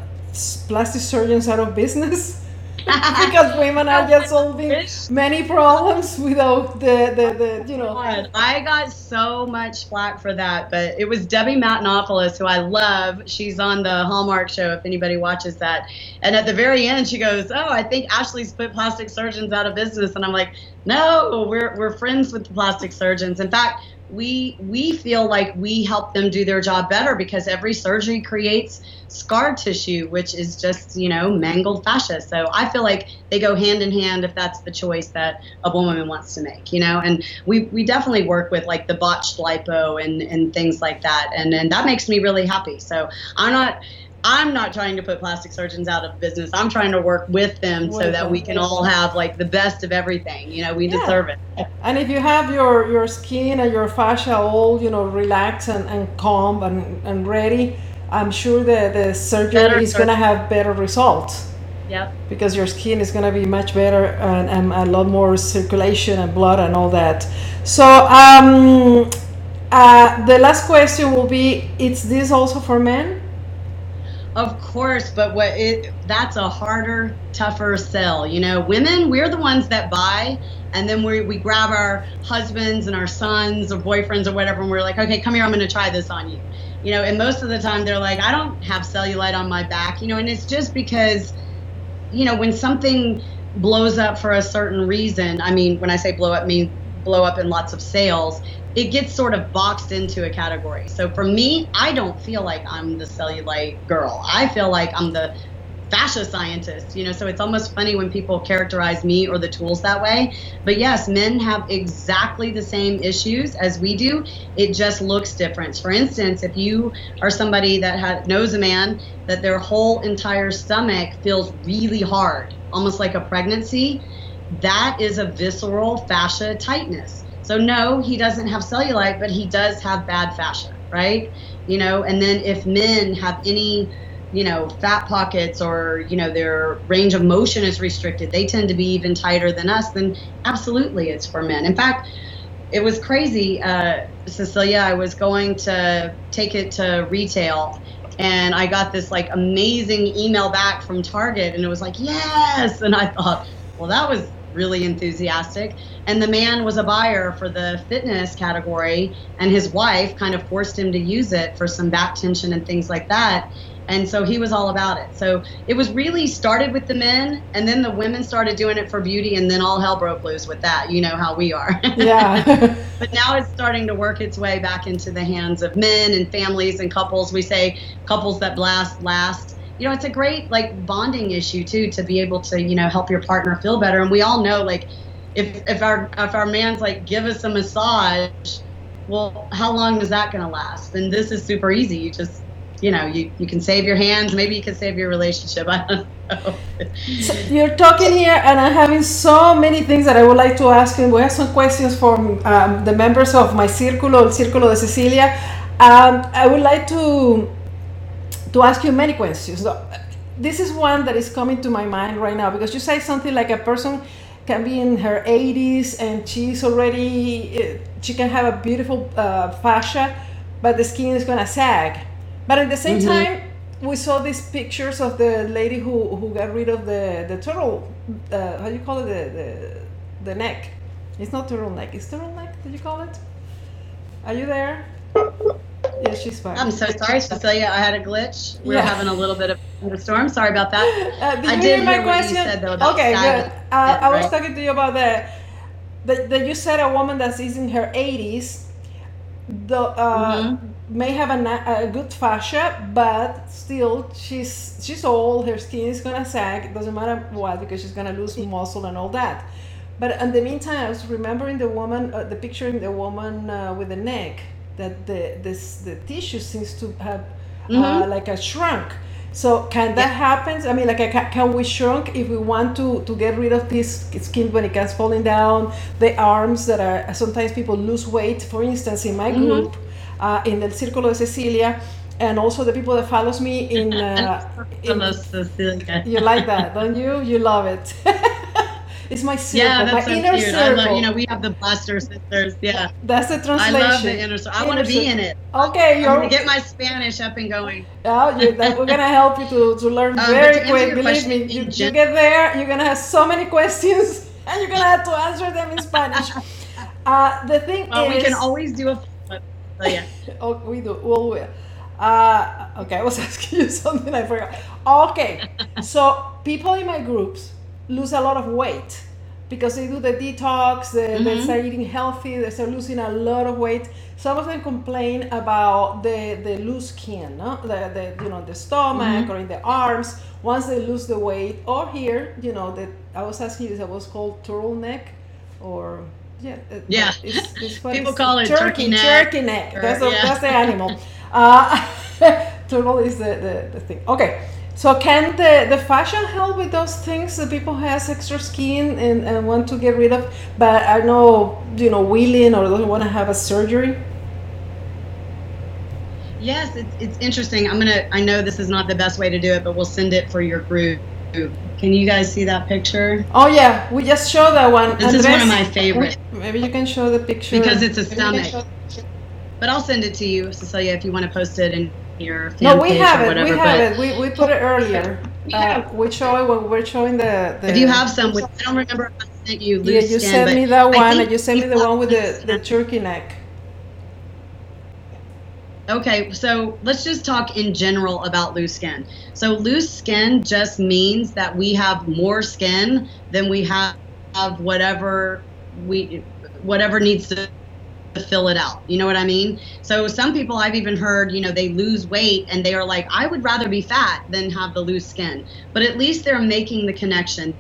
plastic surgeons out of business. because women are just solving many problems without the, the, the you know. Oh I got so much flack for that, but it was Debbie Matenopoulos, who I love. She's on the Hallmark show, if anybody watches that. And at the very end, she goes, Oh, I think Ashley's put plastic surgeons out of business. And I'm like, No, we're, we're friends with the plastic surgeons. In fact, we we feel like we help them do their job better because every surgery creates scar tissue which is just you know mangled fascia. So i feel like they go hand in hand if that's the choice that a woman wants to make you know? And we we definitely work with like the botched lipo and and things like that. And and that makes me really happy. So i'm not I'm not trying to put plastic surgeons out of business. I'm trying to work with them so that we can all have like the best of everything. You know, we yeah. deserve it. And if you have your, your skin and your fascia all, you know, relaxed and, and calm and, and ready, I'm sure that the surgery better is going to have better results. Yep. Because your skin is going to be much better and, and, a lot more circulation and blood and all that. So, um, uh, the last question will be: Is this also for men? Of course, but what it that's a harder, tougher sell. You know, women, we're the ones that buy and then we we grab our husbands and our sons or boyfriends or whatever and we're like, "Okay, come here, I'm going to try this on you." You know, and most of the time they're like, "I don't have cellulite on my back." You know, and it's just because you know, when something blows up for a certain reason, I mean, when I say blow up, mean blow up in lots of sales, it gets sort of boxed into a category. So for me, I don't feel like I'm the cellulite girl. I feel like I'm the fascia scientist, you know, so it's almost funny when people characterize me or the tools that way. But yes, men have exactly the same issues as we do. It just looks different. For instance, if you are somebody that has, knows a man that their whole entire stomach feels really hard, almost like a pregnancy, that is a visceral fascia tightness. So no, he doesn't have cellulite, but he does have bad fascia, right? You know, and then if men have any, you know, fat pockets or, you know, their range of motion is restricted, they tend to be even tighter than us, then absolutely it's for men. In fact, it was crazy, uh, Cecilia. I was going to take it to retail and I got this like amazing email back from Target and it was like, yes. And I thought, well, that was really enthusiastic. And the man was a buyer for the fitness category, and his wife kind of forced him to use it for some back tension and things like that. And so he was all about it. So it was really started with the men, and then the women started doing it for beauty, and then all hell broke loose with that. You know how we are. Yeah. but now it's starting to work its way back into the hands of men and families and couples. We say couples that blast last you know, it's a great like bonding issue too to be able to, you know, help your partner feel better. And we all know like if if our if our man's like give us a massage, well, how long is that going to last? And this is super easy. You just you know, you, you can save your hands. Maybe you can save your relationship. I don't know. so you're talking here, and I'm having so many things that I would like to ask you. We have some questions from um, the members of my Círculo, el Círculo de Cecilia. Um, I would like to to ask you many questions. This is one that is coming to my mind right now because you say something like a person can be in her 80s and she's already eh, she can have a beautiful uh, fascia, but the skin is gonna sag. But at the same mm-hmm. time, we saw these pictures of the lady who, who got rid of the the turtle. Uh, how do you call it? The, the the neck. It's not turtleneck. It's turtleneck. Did you call it? Are you there? Yeah, she's fine. I'm so sorry, Cecilia. I had a glitch. We yeah. having a little bit of a storm. Sorry about that. Uh, did I did hear my question? Said, though, okay, good. Uh, I was talking to you about that. that, that you said a woman that's in her 80s the uh, mm-hmm. may have a, a, good fascia, but still she's she's old. Her skin is gonna sag. It doesn't matter what because she's gonna lose muscle and all that. But in the meantime, I was remembering the woman, uh, the picture in the woman uh, with the neck that the this the tissue seems to have uh, mm-hmm. like a shrunk. So can that yeah. happen? I mean, like, can we shrunk if we want to to get rid of this skin when it gets falling down? The arms that are sometimes people lose weight. For instance, in my mm-hmm. group, mm-hmm. uh, in the Círculo de Cecilia, and also the people that follows me in, uh, in you like that, don't you? You love it. It's my circle, yeah, that's my so inner cute. circle. Love, you know, we have the Blaster Sisters. Yeah, that's the translation. I love the inner circle. I want to be in it. Okay, you're get my Spanish up and going. Oh, you, that, we're gonna help you to, to learn um, very to quick. Believe me, you, you get there, you're gonna have so many questions, and you're gonna have to answer them in Spanish. Uh, the thing well, is, we can always do a. So yeah. oh, we do. Well, we. Uh, okay, I was asking you something I forgot. Okay, so people in my groups lose a lot of weight because they do the detox, they, mm-hmm. they start eating healthy, they start losing a lot of weight. Some of them complain about the, the loose skin, no? the, the you know the stomach mm-hmm. or in the arms. Once they lose the weight, or here, you know, that I was asking you, that was called turtleneck, or yeah, yeah. It's, it's People call it turkey, turkey neck. Turkey neck. That's, or, the, yeah. that's the animal. Uh, turtle is the, the, the thing. Okay. So can the, the fascia help with those things that people has extra skin and, and want to get rid of, but are no you know willing or don't want to have a surgery? Yes, it's, it's interesting. I'm gonna. I know this is not the best way to do it, but we'll send it for your group. Can you guys see that picture? Oh yeah, we just showed that one. This Andres, is one of my favorites. Maybe you can show the picture because it's a stomach. But I'll send it to you, Cecilia, if you want to post it and your fan no, we page have or it. whatever. We have it. We, we put it earlier. We, Uh, we show it when we're showing the, the. If you have some, with, I don't remember if I sent you. Loose skin. Yeah, you skin, sent me that one, and you sent me the one with the, the turkey neck. Okay, so let's just talk in general about loose skin. So loose skin just means that we have more skin than we have, have whatever we whatever needs to fill it out. You know what I mean? So some people I've even heard, you know, they lose weight and they are like, I would rather be fat than have the loose skin. But at least they're making the connection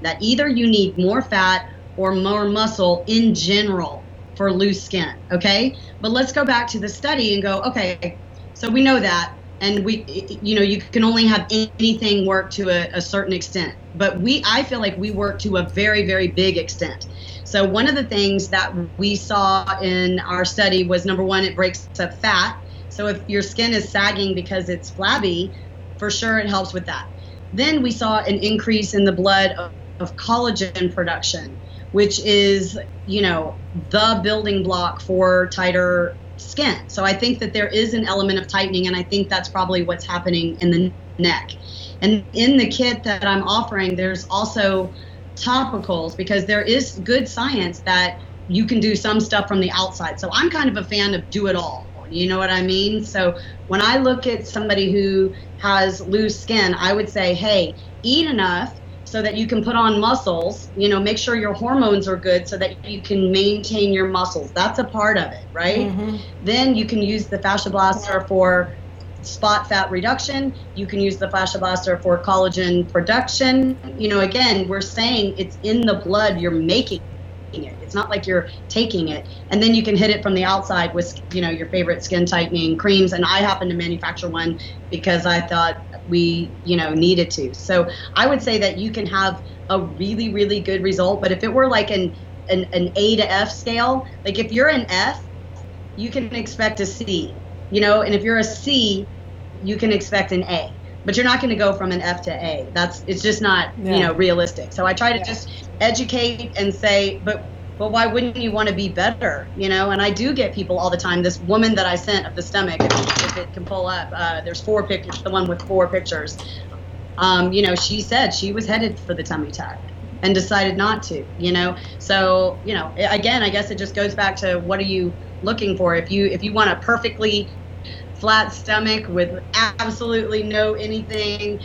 that either you need more fat or more muscle in general for loose skin. Okay. But let's go back to the study and go, okay, so we know that. And we, you know, you can only have anything work to a, a certain extent. But we, I feel like we work to a very, very big extent. So, one of the things that we saw in our study was number one, it breaks up fat. So, if your skin is sagging because it's flabby, for sure it helps with that. Then we saw an increase in the blood of, of collagen production, which is, you know, the building block for tighter skin. So, I think that there is an element of tightening, and I think that's probably what's happening in the neck. And in the kit that I'm offering, there's also topicals because there is good science that you can do some stuff from the outside. So I'm kind of a fan of do it all. You know what I mean? So when I look at somebody who has loose skin, I would say, hey, eat enough so that you can put on muscles. You know, make sure your hormones are good so that you can maintain your muscles. That's a part of it, right? Mm-hmm. Then you can use the fascia blaster for spot fat reduction. You can use the Fascia Blaster for collagen production. You know, again, we're saying it's in the blood, you're making it. It's not like you're taking it. And then you can hit it from the outside with, you know, your favorite skin tightening creams. And I happen to manufacture one because I thought we, you know, needed to. So I would say that you can have a really, really good result. But if it were like an, an, an A to F scale, like if you're an F, you can expect a C you know and if you're a c you can expect an a but you're not going to go from an f to a. That's it's just not yeah. you know realistic. So i try to yeah. just educate and say but but why wouldn't you want to be better you know? And i do get people all the time this woman that i sent of the stomach if, if it can pull up uh, there's four pictures the one with four pictures. Um, you know she said she was headed for the tummy tuck and decided not to you know? So you know again i guess it just goes back to what are you looking for if you if you want a perfectly flat stomach with absolutely no anything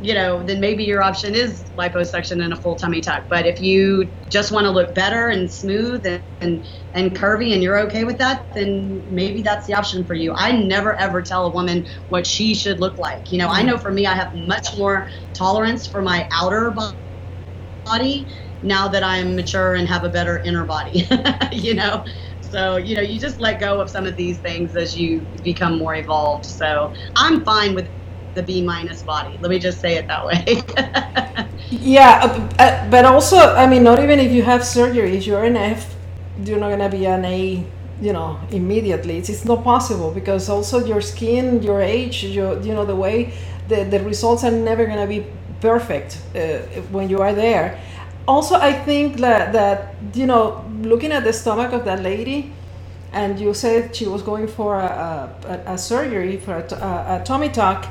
you know, then maybe your option is liposuction and a full tummy tuck. But if you just want to look better and smooth and, and, and curvy and you're okay with that, then maybe that's the option for you. I never ever tell a woman what she should look like. You know, I know for me, I have much more tolerance for my outer body now that I'm mature and have a better inner body, you know? So, you know, you just let go of some of these things as you become more evolved. So I'm fine with the B minus body. Let me just say it that way. yeah, uh, uh, but also, I mean, not even if you have surgery, if you're an F, you're not gonna be an A, you know, immediately. It's, it's not possible because also your skin, your age, your, you know, the way the, the results are never gonna be perfect uh, when you are there. Also, I think that, that, you know, looking at the stomach of that lady, and you said she was going for a, a, a surgery for a, a, a tummy tuck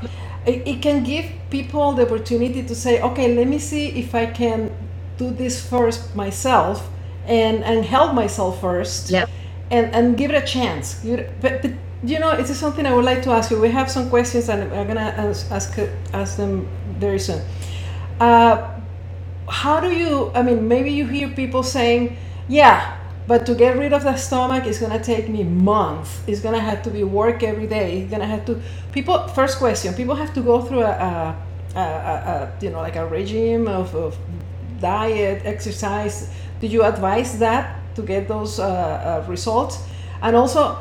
it, it can give people the opportunity to say, okay, let me see if I can do this first myself and and help myself first. Yeah. And, and give it a chance. But, but you know, it is something I would like to ask you. We have some questions, and I'm gonna ask ask, ask them very soon. Uh, how do you? I mean, maybe you hear people saying, "Yeah, but to get rid of the stomach is gonna take me months. It's gonna have to be work every day. It's gonna have to people. First question: People have to go through a, a, a, a you know like a regime of, of, diet, exercise. Did you advise that to get those uh, uh, results? And also,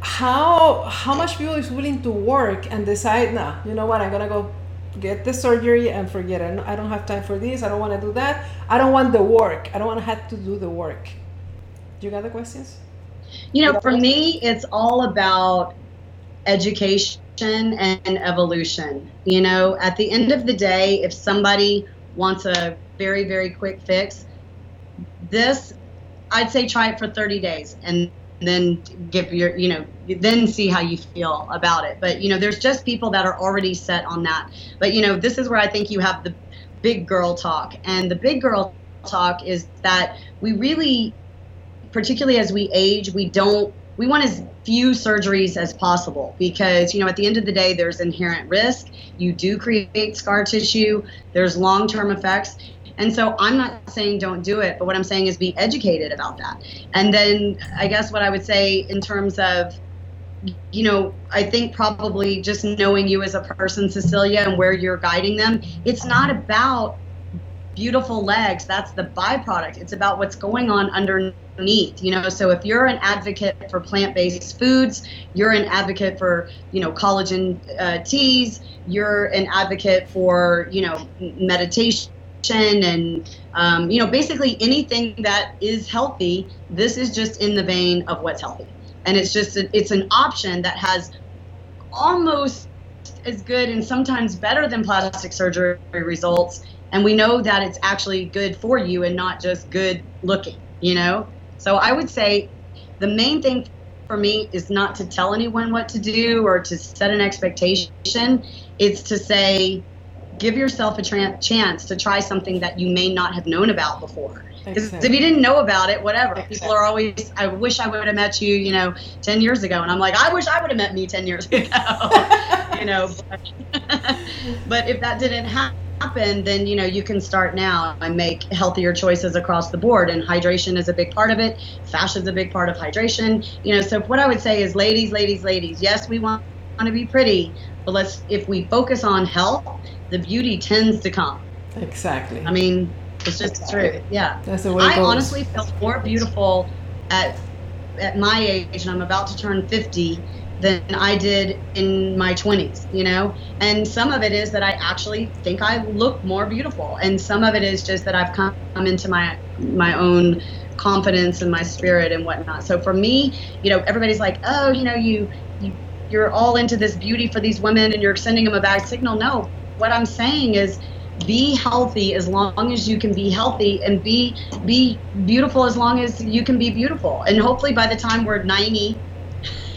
how how much people is willing to work and decide, nah, you know what, I'm gonna go get the surgery and forget it. I don't have time for this. I don't want to do that. I don't want the work. I don't want to have to do the work. Do you got the questions? You know, for me, it's all about education and evolution. You know, at the end of the day, if somebody wants a very, very quick fix, this, I'd say try it for 30 days and then give your, you know, then see how you feel about it. But, you know, there's just people that are already set on that. But, you know, this is where I think you have the big girl talk. And the big girl talk is that we really particularly as we age, we don't we want as few surgeries as possible because you know at the end of the day there's inherent risk you do create scar tissue there's long-term effects and so i'm not saying don't do it but what i'm saying is be educated about that. And then i guess what i would say in terms of you know i think probably just knowing you as a person cecilia and where you're guiding them it's not about beautiful legs. That's the byproduct. It's about what's going on underneath you know? So if you're an advocate for plant-based foods you're an advocate for you know collagen uh, teas you're an advocate for you know meditation and um, you know basically anything that is healthy this is just in the vein of what's healthy. And it's just a, it's an option that has almost as good and sometimes better than plastic surgery results. And we know that it's actually good for you and not just good looking you know? So i would say the main thing for me is not to tell anyone what to do or to set an expectation. It's to say give yourself a tra- chance to try something that you may not have known about before because if you didn't know about it whatever exactly. people are always i wish i would have met you you know 10 years ago and i'm like i wish i would have met me 10 years ago you know but, but if that didn't happen happen, then you know you can start now and make healthier choices across the board. And hydration is a big part of it. Fascia is a big part of hydration. You know, so what I would say is, ladies, ladies, ladies. Yes, we want, want to be pretty, but let's if we focus on health, the beauty tends to come. Exactly. I mean, it's just exactly. true. Yeah. That's the way I honestly feel more beautiful at at my age, and I'm about to turn 50 than I did in my 20s, you know? And some of it is that I actually think I look more beautiful. And some of it is just that I've come into my my own confidence and my spirit and whatnot. So for me, you know, everybody's like, oh, you know, you you're all into this beauty for these women and you're sending them a bad signal. No, what I'm saying is be healthy as long as you can be healthy and be be beautiful as long as you can be beautiful. And hopefully by the time we're 90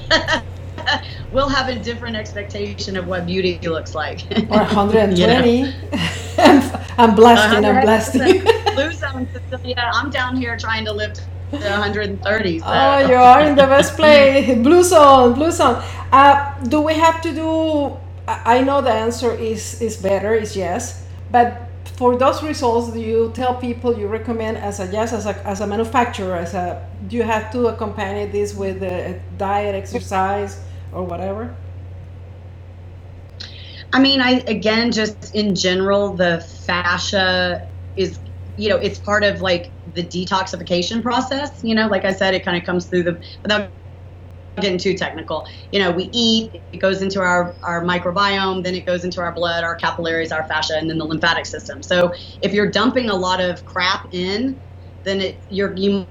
we'll have a different expectation of what beauty looks like. or 120. you know? I'm blasting, I'm blasting. Blue zone, Cecilia. I'm down here trying to live 130. So. Oh, you are in the best place. blue zone, blue zone. Uh, do we have to do I know the answer is is better, is yes, but for those results, do you tell people you recommend as a yes as a, as a manufacturer as a do you have to accompany this with a diet, exercise, or whatever? I mean, I again, just in general, the fascia is, you know, it's part of like the detoxification process. You know, like I said, it kind of comes through the without getting too technical. You know, we eat, it goes into our, our microbiome, then it goes into our blood, our capillaries, our fascia, and then the lymphatic system. So if you're dumping a lot of crap in, then it you're you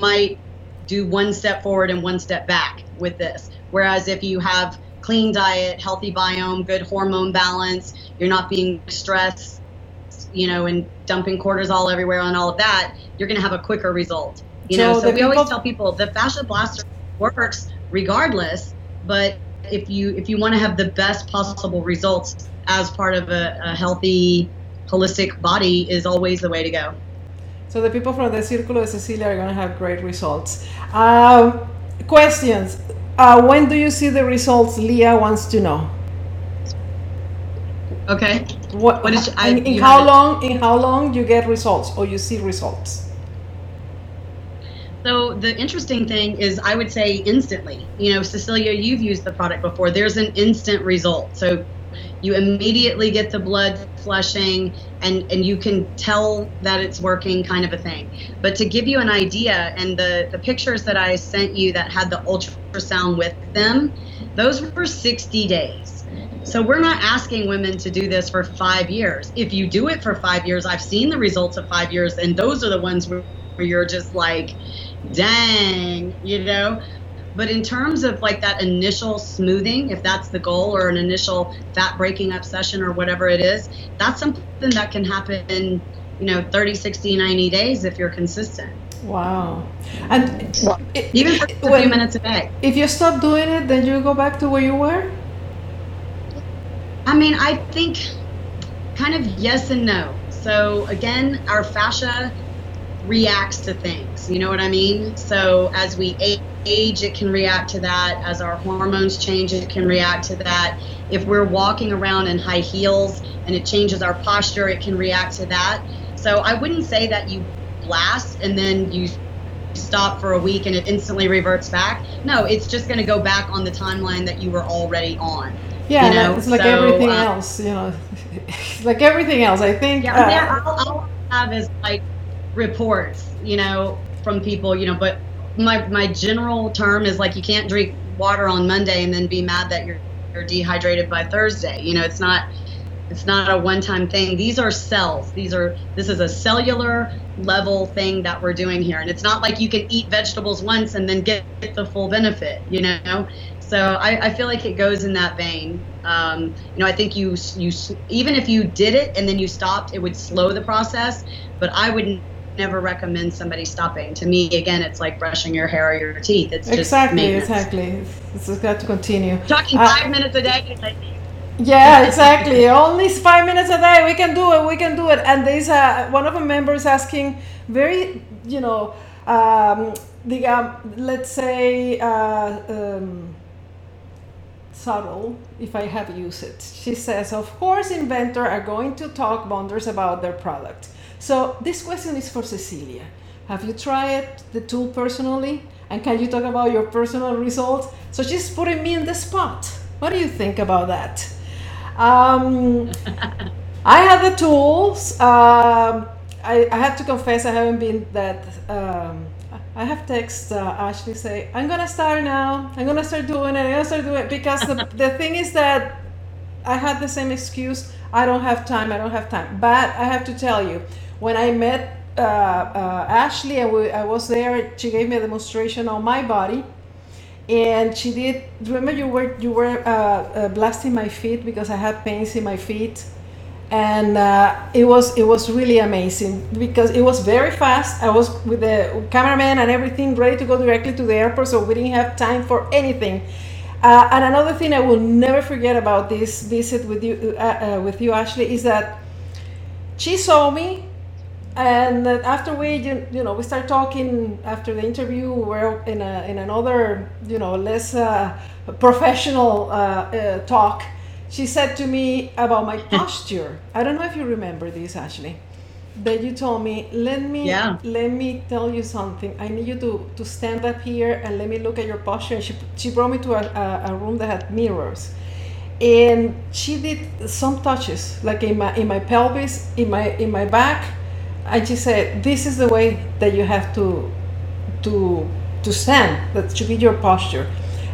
might do one step forward and one step back with this. Whereas if you have clean diet, healthy biome, good hormone balance, you're not being stressed, you know, and dumping cortisol everywhere and all of that, you're going to have a quicker result. You so know, so we people- always tell people the fascia blaster works regardless. But if you if you want to have the best possible results as part of a, a healthy, holistic body, is always the way to go. So the people from the Círculo de Cecilia are going to have great results. Um, questions. Uh, when do you see the results? Leah wants to know. Okay. What, what is I, in, in how long? In how long you get results or you see results? So the interesting thing is, I would say instantly. You know, Cecilia, you've used the product before. There's an instant result. So you immediately get the blood flushing and and you can tell that it's working kind of a thing but to give you an idea and the the pictures that i sent you that had the ultrasound with them those were 60 days so we're not asking women to do this for five years if you do it for five years i've seen the results of five years and those are the ones where, where you're just like dang, you know? But in terms of like that initial smoothing, if that's the goal, or an initial fat breaking up session or whatever it is, that's something that can happen in, you know, 30, 60, 90 days if you're consistent. Wow. And well, even for a few minutes a day. If you stop doing it, then you go back to where you were? I mean, I think kind of yes and no. So again, our fascia reacts to things. You know what I mean? So as we age, it can react to that. As our hormones change, it can react to that. If we're walking around in high heels and it changes our posture, it can react to that. So I wouldn't say that you blast and then you stop for a week and it instantly reverts back. No, it's just going to go back on the timeline that you were already on. Yeah, you know? it's like so, everything uh, else, you know, like everything else. I think. Yeah, uh, yeah all, all I have is like reports, you know, from people, you know, but my my general term is like you can't drink water on Monday and then be mad that you're you're dehydrated by Thursday. You know, it's not it's not a one-time thing. These are cells. These are this is a cellular level thing that we're doing here, and it's not like you can eat vegetables once and then get, get the full benefit. You know, so I, I feel like it goes in that vein. Um, you know, I think you you even if you did it and then you stopped, it would slow the process. But I wouldn't never recommend somebody stopping. To me, again, it's like brushing your hair or your teeth. It's just exactly, exactly. It's got to continue. Talking uh, five minutes a day. yeah, exactly. Only five minutes a day. We can do it. We can do it. And there's a, one of the members asking very, you know, um, the um, let's say. Uh, um, subtle if I have used it. She says, of course, inventors are going to talk wonders about their product. So this question is for Cecilia. Have you tried the tool personally? And can you talk about your personal results? So she's putting me in the spot. What do you think about that? Um, I have the tools. Um, I, I, have to confess I haven't been that. Um, I have text uh, Ashley say I'm gonna start now. I'm gonna start doing it. I'm gonna start doing it because the, the thing is that I had the same excuse. I don't have time. I don't have time. But I have to tell you, when I met uh, uh, Ashley and we, I was there, she gave me a demonstration on my body, and she did. Remember, you were you were uh, uh blasting my feet because I had pains in my feet, and uh, it was it was really amazing because it was very fast. I was with the cameraman and everything ready to go directly to the airport, so we didn't have time for anything. Uh, and another thing I will never forget about this visit with you, with you, Ashley, is that she saw me and after we you, know we start talking after the interview we're in a in another you know less uh, professional uh, uh, talk she said to me about my posture. I don't know if you remember this, Ashley. That you told me, let me yeah. let me tell you something. I need you to, to stand up here and let me look at your posture. And she she brought me to a, a, a room that had mirrors, and she did some touches like in my in my pelvis, in my in my back, and she said, "This is the way that you have to to to stand. That should be your posture."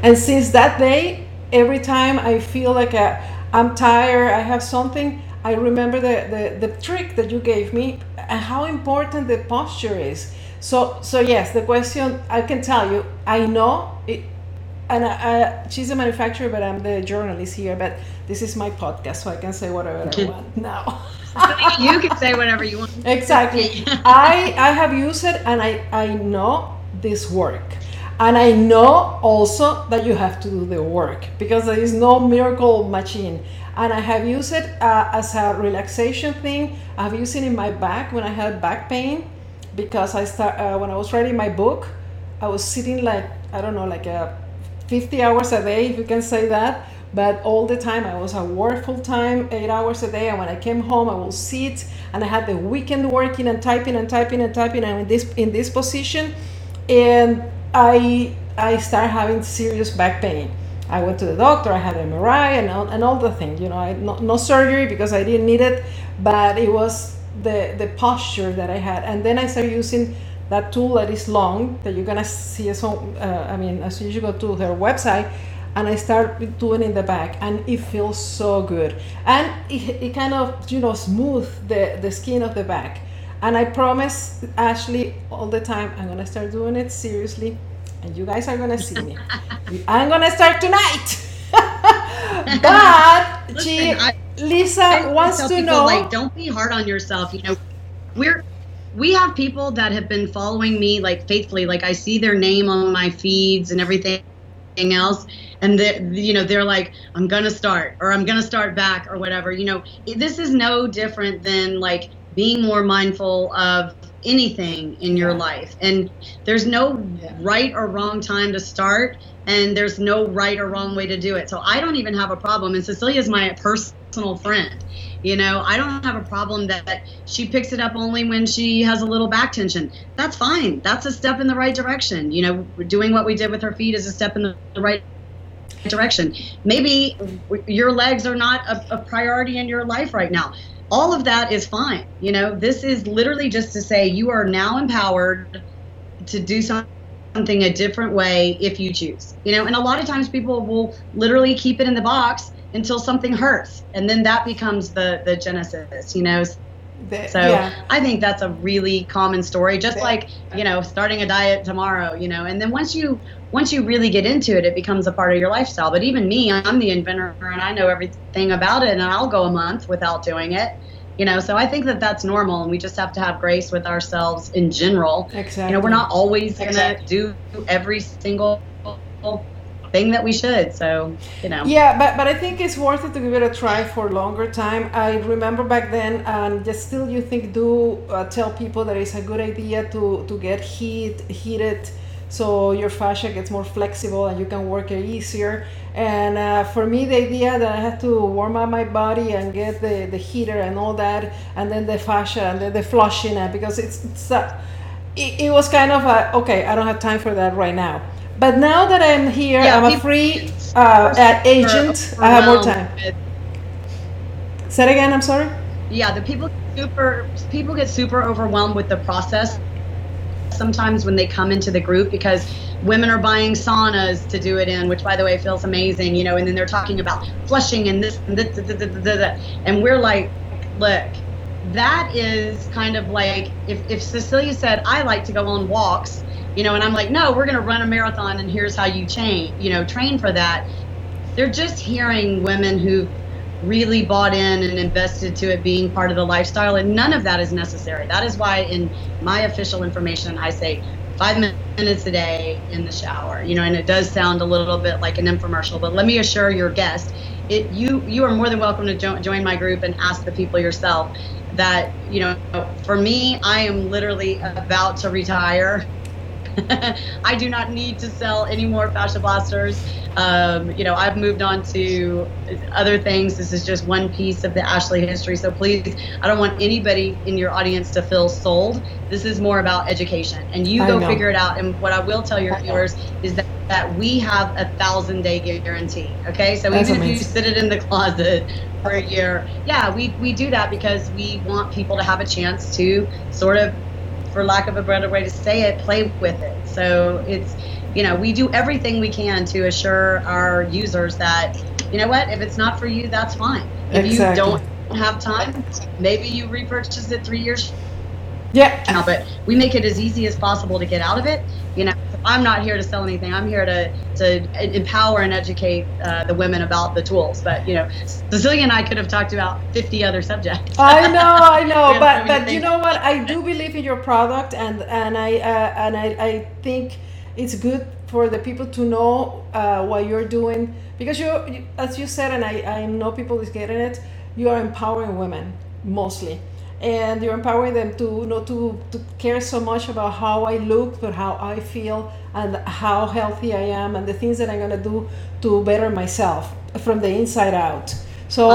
And since that day, every time I feel like i am tired, I have something, I remember the, the, the trick that you gave me and how important the posture is. So, so yes, the question I can tell you, I know it, and I, I, she's a manufacturer, but I'm the journalist here. But this is my podcast, so I can say whatever I want now. you can say whatever you want. Exactly. I I have used it, and I I know this work. And I know also that you have to do the work because there is no miracle machine. And I have used it uh, as a relaxation thing. I've used it in my back when I had back pain because I start uh, when I was writing my book. I was sitting like I don't know, like a 50 hours a day, if you can say that. But all the time I was at work full time, eight hours a day. And when I came home, I will sit and I had the weekend working and typing and typing and typing. And in this in this position, and I I started having serious back pain. I went to the doctor. I had an MRI and all, and all the things. You know, I, no, no surgery because I didn't need it, but it was the the posture that I had. And then I started using that tool that is long that you're gonna see as on, uh, I mean as soon as you go to her website and I start doing in the back and it feels so good and it, it kind of you know smooth the, the skin of the back and I promise Ashley all the time, I'm gonna start doing it seriously, and you guys are gonna see me. I'm gonna start tonight. but Listen, she, I, Lisa I wants to people, know. Like, don't be hard on yourself. You know, we're we have people that have been following me like faithfully. Like I see their name on my feeds and everything else and they you know they're like i'm gonna start or i'm gonna start back or whatever you know this is no different than like being more mindful of anything in your life. And there's no yeah. right or wrong time to start, and there's no right or wrong way to do it. So I don't even have a problem. And Cecilia is my personal friend. You know, I don't have a problem that she picks it up only when she has a little back tension. That's fine. That's a step in the right direction. You know, doing what we did with her feet is a step in the right direction. Maybe your legs are not a, a priority in your life right now all of that is fine. You know, this is literally just to say you are now empowered to do something a different way if you choose. You know, and a lot of times people will literally keep it in the box until something hurts, and then that becomes the the genesis. You know. so yeah. I think that's a really common story, just like you know starting a diet tomorrow, you know, and then once you once you really get into it, it becomes a part of your lifestyle. But even me, I'm the inventor and I know everything about it, and I'll go a month without doing it. You know, so I think that that's normal, and we just have to have grace with ourselves in general. Exactly. You know, we're not always gonna exactly. do every single thing that we should. So, you know. Yeah, but but I think it's worth it to give it a try for a longer time. I remember back then, and just still, you think do uh, tell people that it's a good idea to to get heat heated so your fascia gets more flexible and you can work it easier. And uh, for me, the idea that I had to warm up my body and get the, the heater and all that, and then the fascia and then the flushing, it because it's, it's uh, it, it, was kind of a, okay, I don't have time for that right now. But now that I'm here, yeah, I'm a free uh, agent, I have more time. Say it again, I'm sorry? Yeah, the people super people get super overwhelmed with the process sometimes when they come into the group because women are buying saunas to do it in, which by the way feels amazing, you know, and then they're talking about flushing and this and this, and we're like, look, that is kind of like if, if Cecilia said, I like to go on walks, you know, and I'm like, no, we're going to run a marathon and here's how you train, you know, train for that. They're just hearing women who've really bought in and invested to it being part of the lifestyle and none of that is necessary. That is why in my official information i say five minutes a day in the shower you know and it does sound a little bit like an infomercial but let me assure your guest it you you are more than welcome to jo- join my group and ask the people yourself that you know for me i am literally about to retire I do not need to sell any more fascia blasters. Um, you know, I've moved on to other things. This is just one piece of the Ashley history. So please, I don't want anybody in your audience to feel sold. This is more about education, and you go figure it out. And what I will tell your viewers is that that we have a thousand day guarantee. Okay, so That's even amazing. if you sit it in the closet for a year, yeah, we we do that because we want people to have a chance to sort of, for lack of a better way to say it, play with it. So it's you know we do everything we can to assure our users that you know what if it's not for you that's fine if exactly. you don't have time maybe you repurchase it three years yeah now, but we make it as easy as possible to get out of it you know I'm not here to sell anything. I'm here to to empower and educate uh, the women about the tools. But you know, Cecilia and I could have talked about 50 other subjects. I know, I know, but but you know what? I do believe in your product, and and I uh, and I, I think it's good for the people to know uh, what you're doing because you, as you said, and I, I know people is getting it. You are empowering women mostly and you're empowering them to you know to, to care so much about how I look, but how I feel and how healthy I am and the things that I'm gonna do to better myself from the inside out. So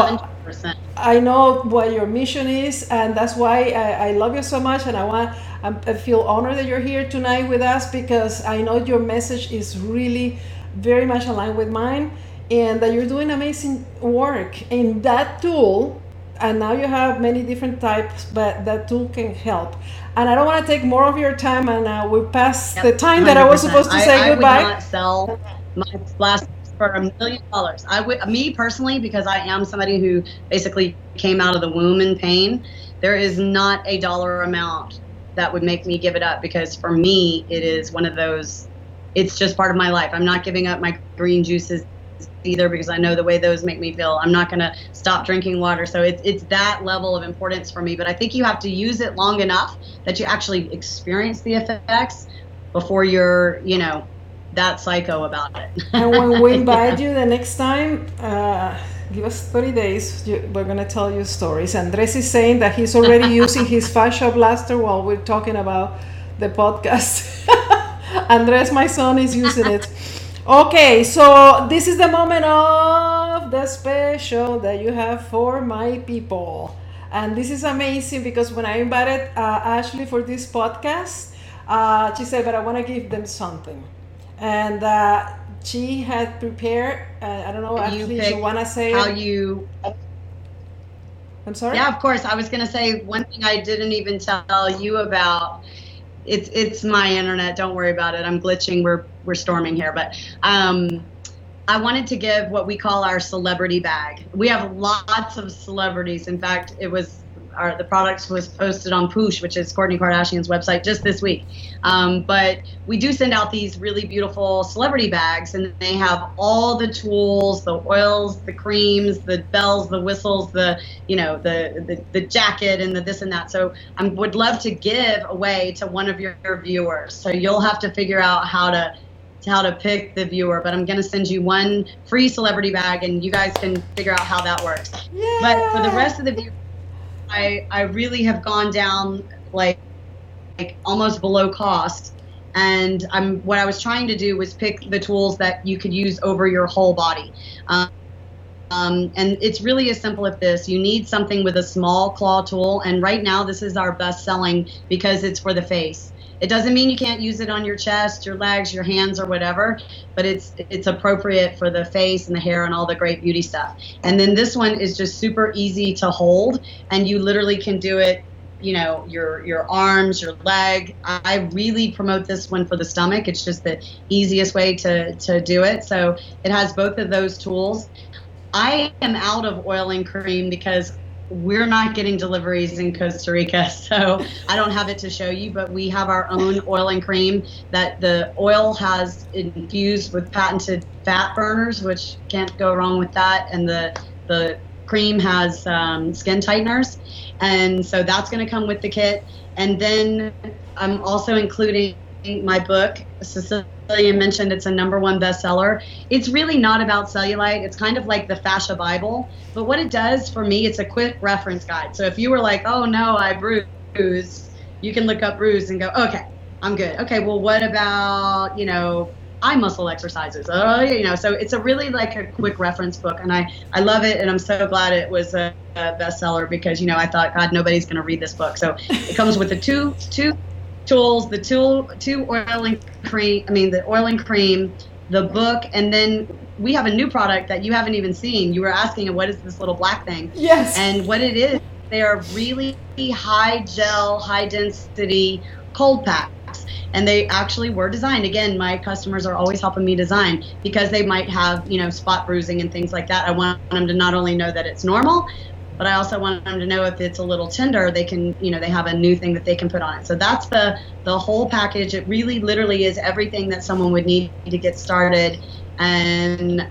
100%. I know what your mission is, and that's why I, I love you so much, and I want I feel honored that you're here tonight with us because I know your message is really very much aligned with mine, and that you're doing amazing work. in that tool and now you have many different types but that tool can help. And i don't want to take more of your time and uh, we pass yep, the time 100%. that i was supposed to say I, goodbye. would not sell my blast for a million dollars. I would me personally because i am somebody who basically came out of the womb in pain there is not a dollar amount that would make me give it up because for me it is one of those it's just part of my life. I'm not giving up my green juices either because I know the way those make me feel. I'm not going to stop drinking water. So it's, it's that level of importance for me. But I think you have to use it long enough that you actually experience the effects before you're, you know, that psycho about it. and when we invite you the next time, uh, give us 30 days. We're going to tell you stories. Andres is saying that he's already using his fascia blaster while we're talking about the podcast. Andres, my son, is using it. Okay, so this is the moment of the special that you have for my people. And this is amazing because when I invited uh, Ashley for this podcast, uh, she said, but I want to give them something. And uh, she had prepared, uh, I don't know, Ashley, you, you want to say how you. I'm sorry? Yeah, of course. I was going to say one thing I didn't even tell you about it's it's my internet. Don't worry about it. I'm glitching. We're we're storming here, but um, I wanted to give what we call our celebrity bag. We have lots of celebrities. In fact, it was our, the product was posted on Poosh, which is Kourtney Kardashian's website, just this week. Um, but we do send out these really beautiful celebrity bags, and they have all the tools, the oils, the creams, the bells, the whistles, the you know the the, the jacket, and the this and that. So I would love to give away to one of your, your viewers. So you'll have to figure out how to how to pick the viewer, but I'm going to send you one free celebrity bag and you guys can figure out how that works. Yay! But for the rest of the viewers, I I really have gone down like like almost below cost. And I'm what I was trying to do was pick the tools that you could use over your whole body. Um, um, and it's really as simple as this. You need something with a small claw tool, and right now this is our best selling because it's for the face. It doesn't mean you can't use it on your chest, your legs, your hands, or whatever, but it's it's appropriate for the face and the hair and all the great beauty stuff. And then this one is just super easy to hold, and you literally can do it you know your your arms your leg. I really promote this one for the stomach. It's just the easiest way to to do it. So it has both of those tools. I am out of oil and cream because we're not getting deliveries in Costa Rica, so I don't have it to show you, but we have our own oil and cream that the oil has infused with patented fat burners, which can't go wrong with that, and the the cream has um, skin tighteners, and so that's going to come with the kit. And then I'm also including my book, Cecilia mentioned it's a number one bestseller. It's really not about cellulite. It's kind of like the fascia Bible. But what it does for me, it's a quick reference guide. So if you were like, oh no, I bruise, you can look up bruise and go, okay, I'm good. Okay, well, what about, you know, eye muscle exercises? Oh, you know, so it's a really like a quick reference book, and I, I love it, and I'm so glad it was a, a bestseller because, you know, I thought, God, nobody's going to read this book. So it comes with the two, two tools, the tool, two oil and cream, I mean, the oil and cream, the book, and then we have a new product that you haven't even seen. You were asking, what is this little black thing? Yes. And what it is, they are really high gel, high density cold packs. And they actually were designed. Again, my customers are always helping me design because they might have, you know, spot bruising and things like that. I want them to not only know that it's normal, but I also want them to know if it's a little tender, they can, you know, they have a new thing that they can put on it. So that's the the whole package. It really, literally is everything that someone would need to get started. And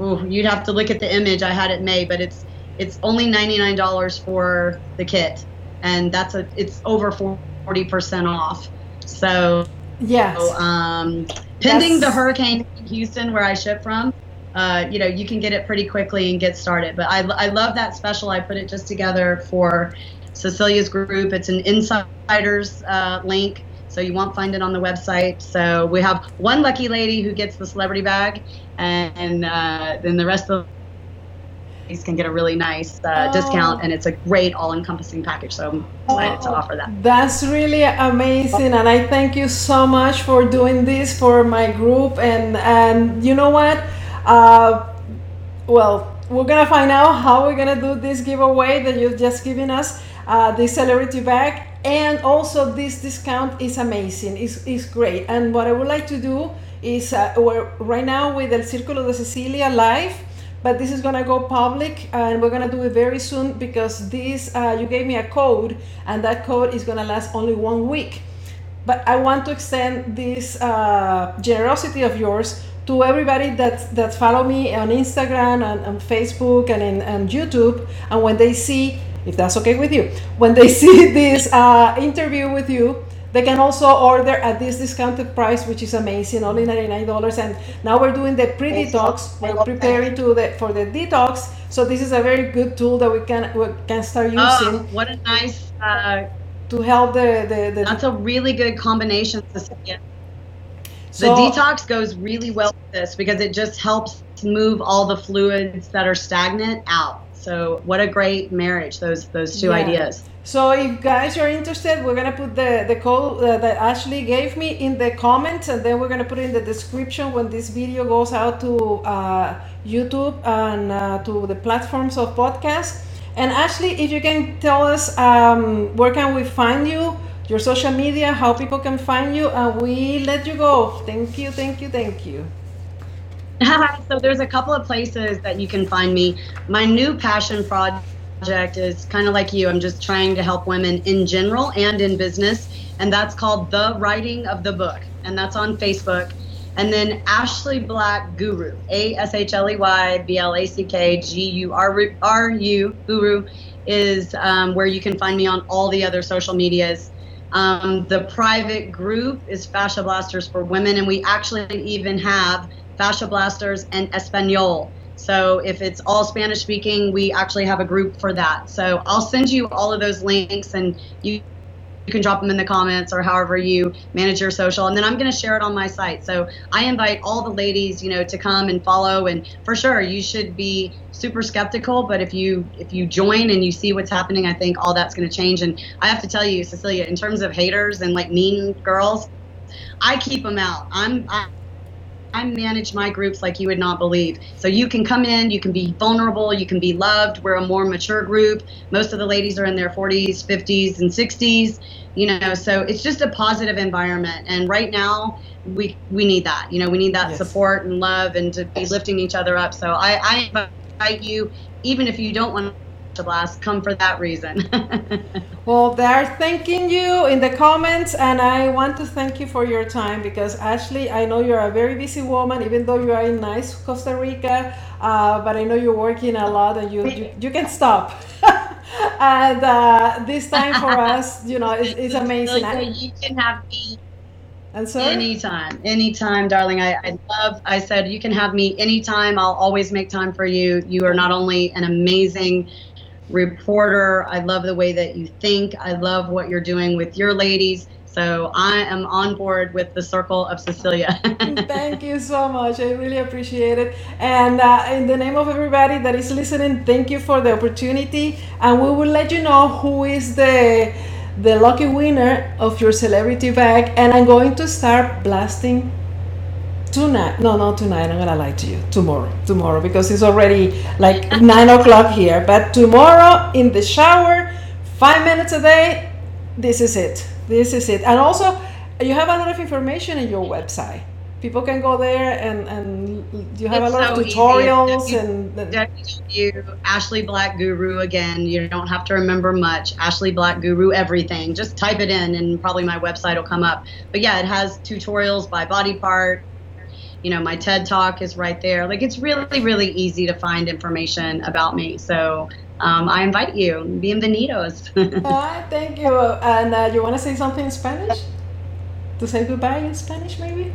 ooh, you'd have to look at the image. I had it made, but it's it's only ninety nine dollars for the kit, and that's a it's over forty percent off. So yes, so, um, pending that's... the hurricane in Houston where I ship from, uh, you know, you can get it pretty quickly and get started. But I, I love that special. I put it just together for Cecilia's group. It's an insiders uh, link, so you won't find it on the website. So we have one lucky lady who gets the celebrity bag, and uh, then the rest of these can get a really nice uh, oh. discount, and it's a great all-encompassing package. So I'm excited oh, to offer that. That's really amazing, and I thank you so much for doing this for my group. And and you know what? Uh, well, we're gonna find out how we're gonna do this giveaway that you've just given us, uh, the celebrity bag, and also this discount is amazing. It's, it's great. And what I would like to do is uh, we're right now with El Círculo de Cecilia live, but this is gonna go public, and we're gonna do it very soon because this uh, you gave me a code, and that code is gonna last only one week. But I want to extend this uh, generosity of yours to everybody that that follow me on Instagram and, and Facebook and in and YouTube, and when they see, if that's okay with you, when they see this uh, interview with you, they can also order at this discounted price, which is amazing, only ninety nine dollars. And now we're doing the pre detox. We're preparing to the for the detox. So this is a very good tool that we can we can start oh, using. Oh, what a nice. Uh, to help the, the, the that's a really good combination Cecilia. So, the detox goes really well with this because it just helps move all the fluids that are stagnant out. So what a great marriage those those two yeah. ideas. So if guys are interested, we're gonna put the the code uh, that Ashley gave me in the comments, and then we're gonna put it in the description when this video goes out to uh, YouTube and uh, to the platforms of podcast. And Ashley, if you can tell us um, where can we find you your social media, how people can find you, and we let you go. Thank you, thank you, thank you. Hi, so there's a couple of places that you can find me. My new passion project is kind of like you. I'm just trying to help women in general and in business, and that's called The Writing of the Book, and that's on Facebook. And then Ashley Black Guru, A S H L E Y B L A C K G U R U Guru, is um, where you can find me on all the other social medias. Um, the private group is Fascia Blasters for Women, and we actually even have Fascia Blasters and Espanol. So if it's all Spanish speaking, we actually have a group for that. So I'll send you all of those links, and you you can drop them in the comments or however you manage your social and then i'm going to share it on my site. So i invite all the ladies you know to come and follow and for sure you should be super skeptical but if you if you join and you see what's happening i think all that's going to change. And i have to tell you cecilia in terms of haters and like mean girls i keep them out. I'm I, I manage my groups like you would not believe. So you can come in, you can be vulnerable, you can be loved. We're a more mature group. Most of the ladies are in their 40s, 50s, and 60s. You know, so it's just a positive environment. And right now, we we need that. You know, we need that yes. support and love and to be lifting each other up. So I, I invite you, even if you don't want to blast come for that reason. well, they're thanking you in the comments, and I want to thank you for your time because Ashley, I know you're a very busy woman, even though you are in nice Costa Rica, uh, but I know you're working a lot and you you, you can stop. and uh, this time for us, you know, is, is amazing. You can have me and so anytime, anytime, darling. I, I love. I said you can have me anytime. I'll always make time for you. You are not only an amazing reporter. I love the way that you think. I love what you're doing with your ladies. So I am on board with the Circle of Cecilia. thank you so much. I really appreciate it. And uh, in the name of everybody that is listening, thank you for the opportunity. And we will let you know who is the the lucky winner of your celebrity bag. And I'm going to start blasting tonight no not tonight i'm gonna lie to you. Tomorrow tomorrow because it's already like nine o'clock here. But tomorrow in the shower five minutes a day this is it. This is it. And also you have a lot of information in your website. People can go there and, and you have it's a lot so of tutorials easy. and, and www ashley black guru again. You don't have to remember much. Ashley black guru everything. Just type it in and probably my website will come up. But yeah it has tutorials by body part you know my ted talk is right there. Like it's really really easy to find information about me. So um, i invite you bienvenidos uh, thank you. And uh, you want to say something in spanish? To say goodbye in spanish maybe?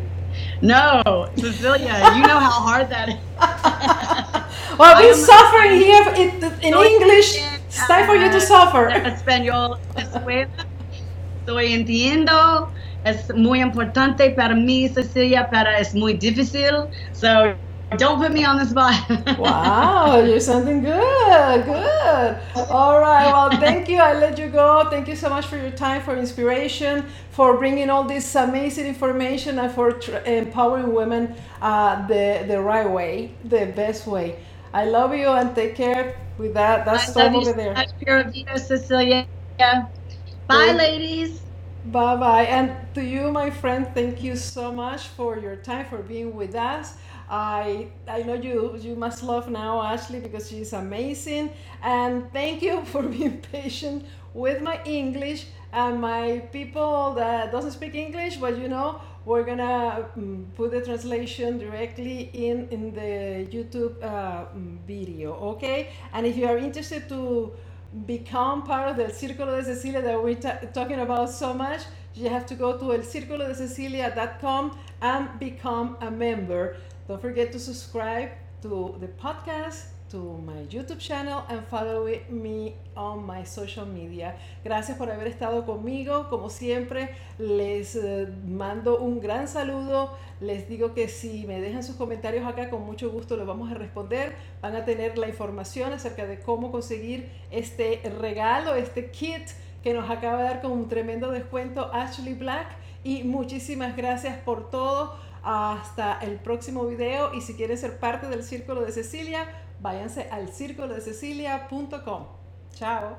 No cecilia you know how hard that is. Well i've been suffering here in, in english. it's time for you to suffer. español estoy entiendo es muy importante para mí, Cecilia, pero es muy difícil. So don't put me on the spot. wow, you're sounding good. Good. All right. Well, thank you. I let you go. Thank you so much for your time, for inspiration, for bringing all this amazing information, and for tr- empowering women uh, the the right way, the best way. I love you and take care. With that, that's all over there. Much, Pura Vida, Cecilia. Bye, ladies. Bye bye. And to you, my friend, thank you so much for your time, for being with us. I I know you you must love now Ashley because she's amazing. And thank you for being patient with my English and my people that doesn't speak English, but you know we're gonna um, put the translation directly in in the YouTube uh, video, okay? And if you are interested to become part of the Círculo de Cecilia that we're talking about so much, you have to go to elcirculodececilia.com and become a member. Don't forget to subscribe to the podcast to my YouTube channel and follow me on my social media. Gracias por haber estado conmigo. Como siempre, les eh, mando un gran saludo. Les digo que si me dejan sus comentarios acá, con mucho gusto los vamos a responder. Van a tener la información acerca de cómo conseguir este regalo, este kit que nos acaba de dar con un tremendo descuento Ashley Black. Y muchísimas gracias por todo. Hasta el próximo video y si quieren ser parte del Círculo de Cecilia, váyanse al círculodececilia.com. Chao.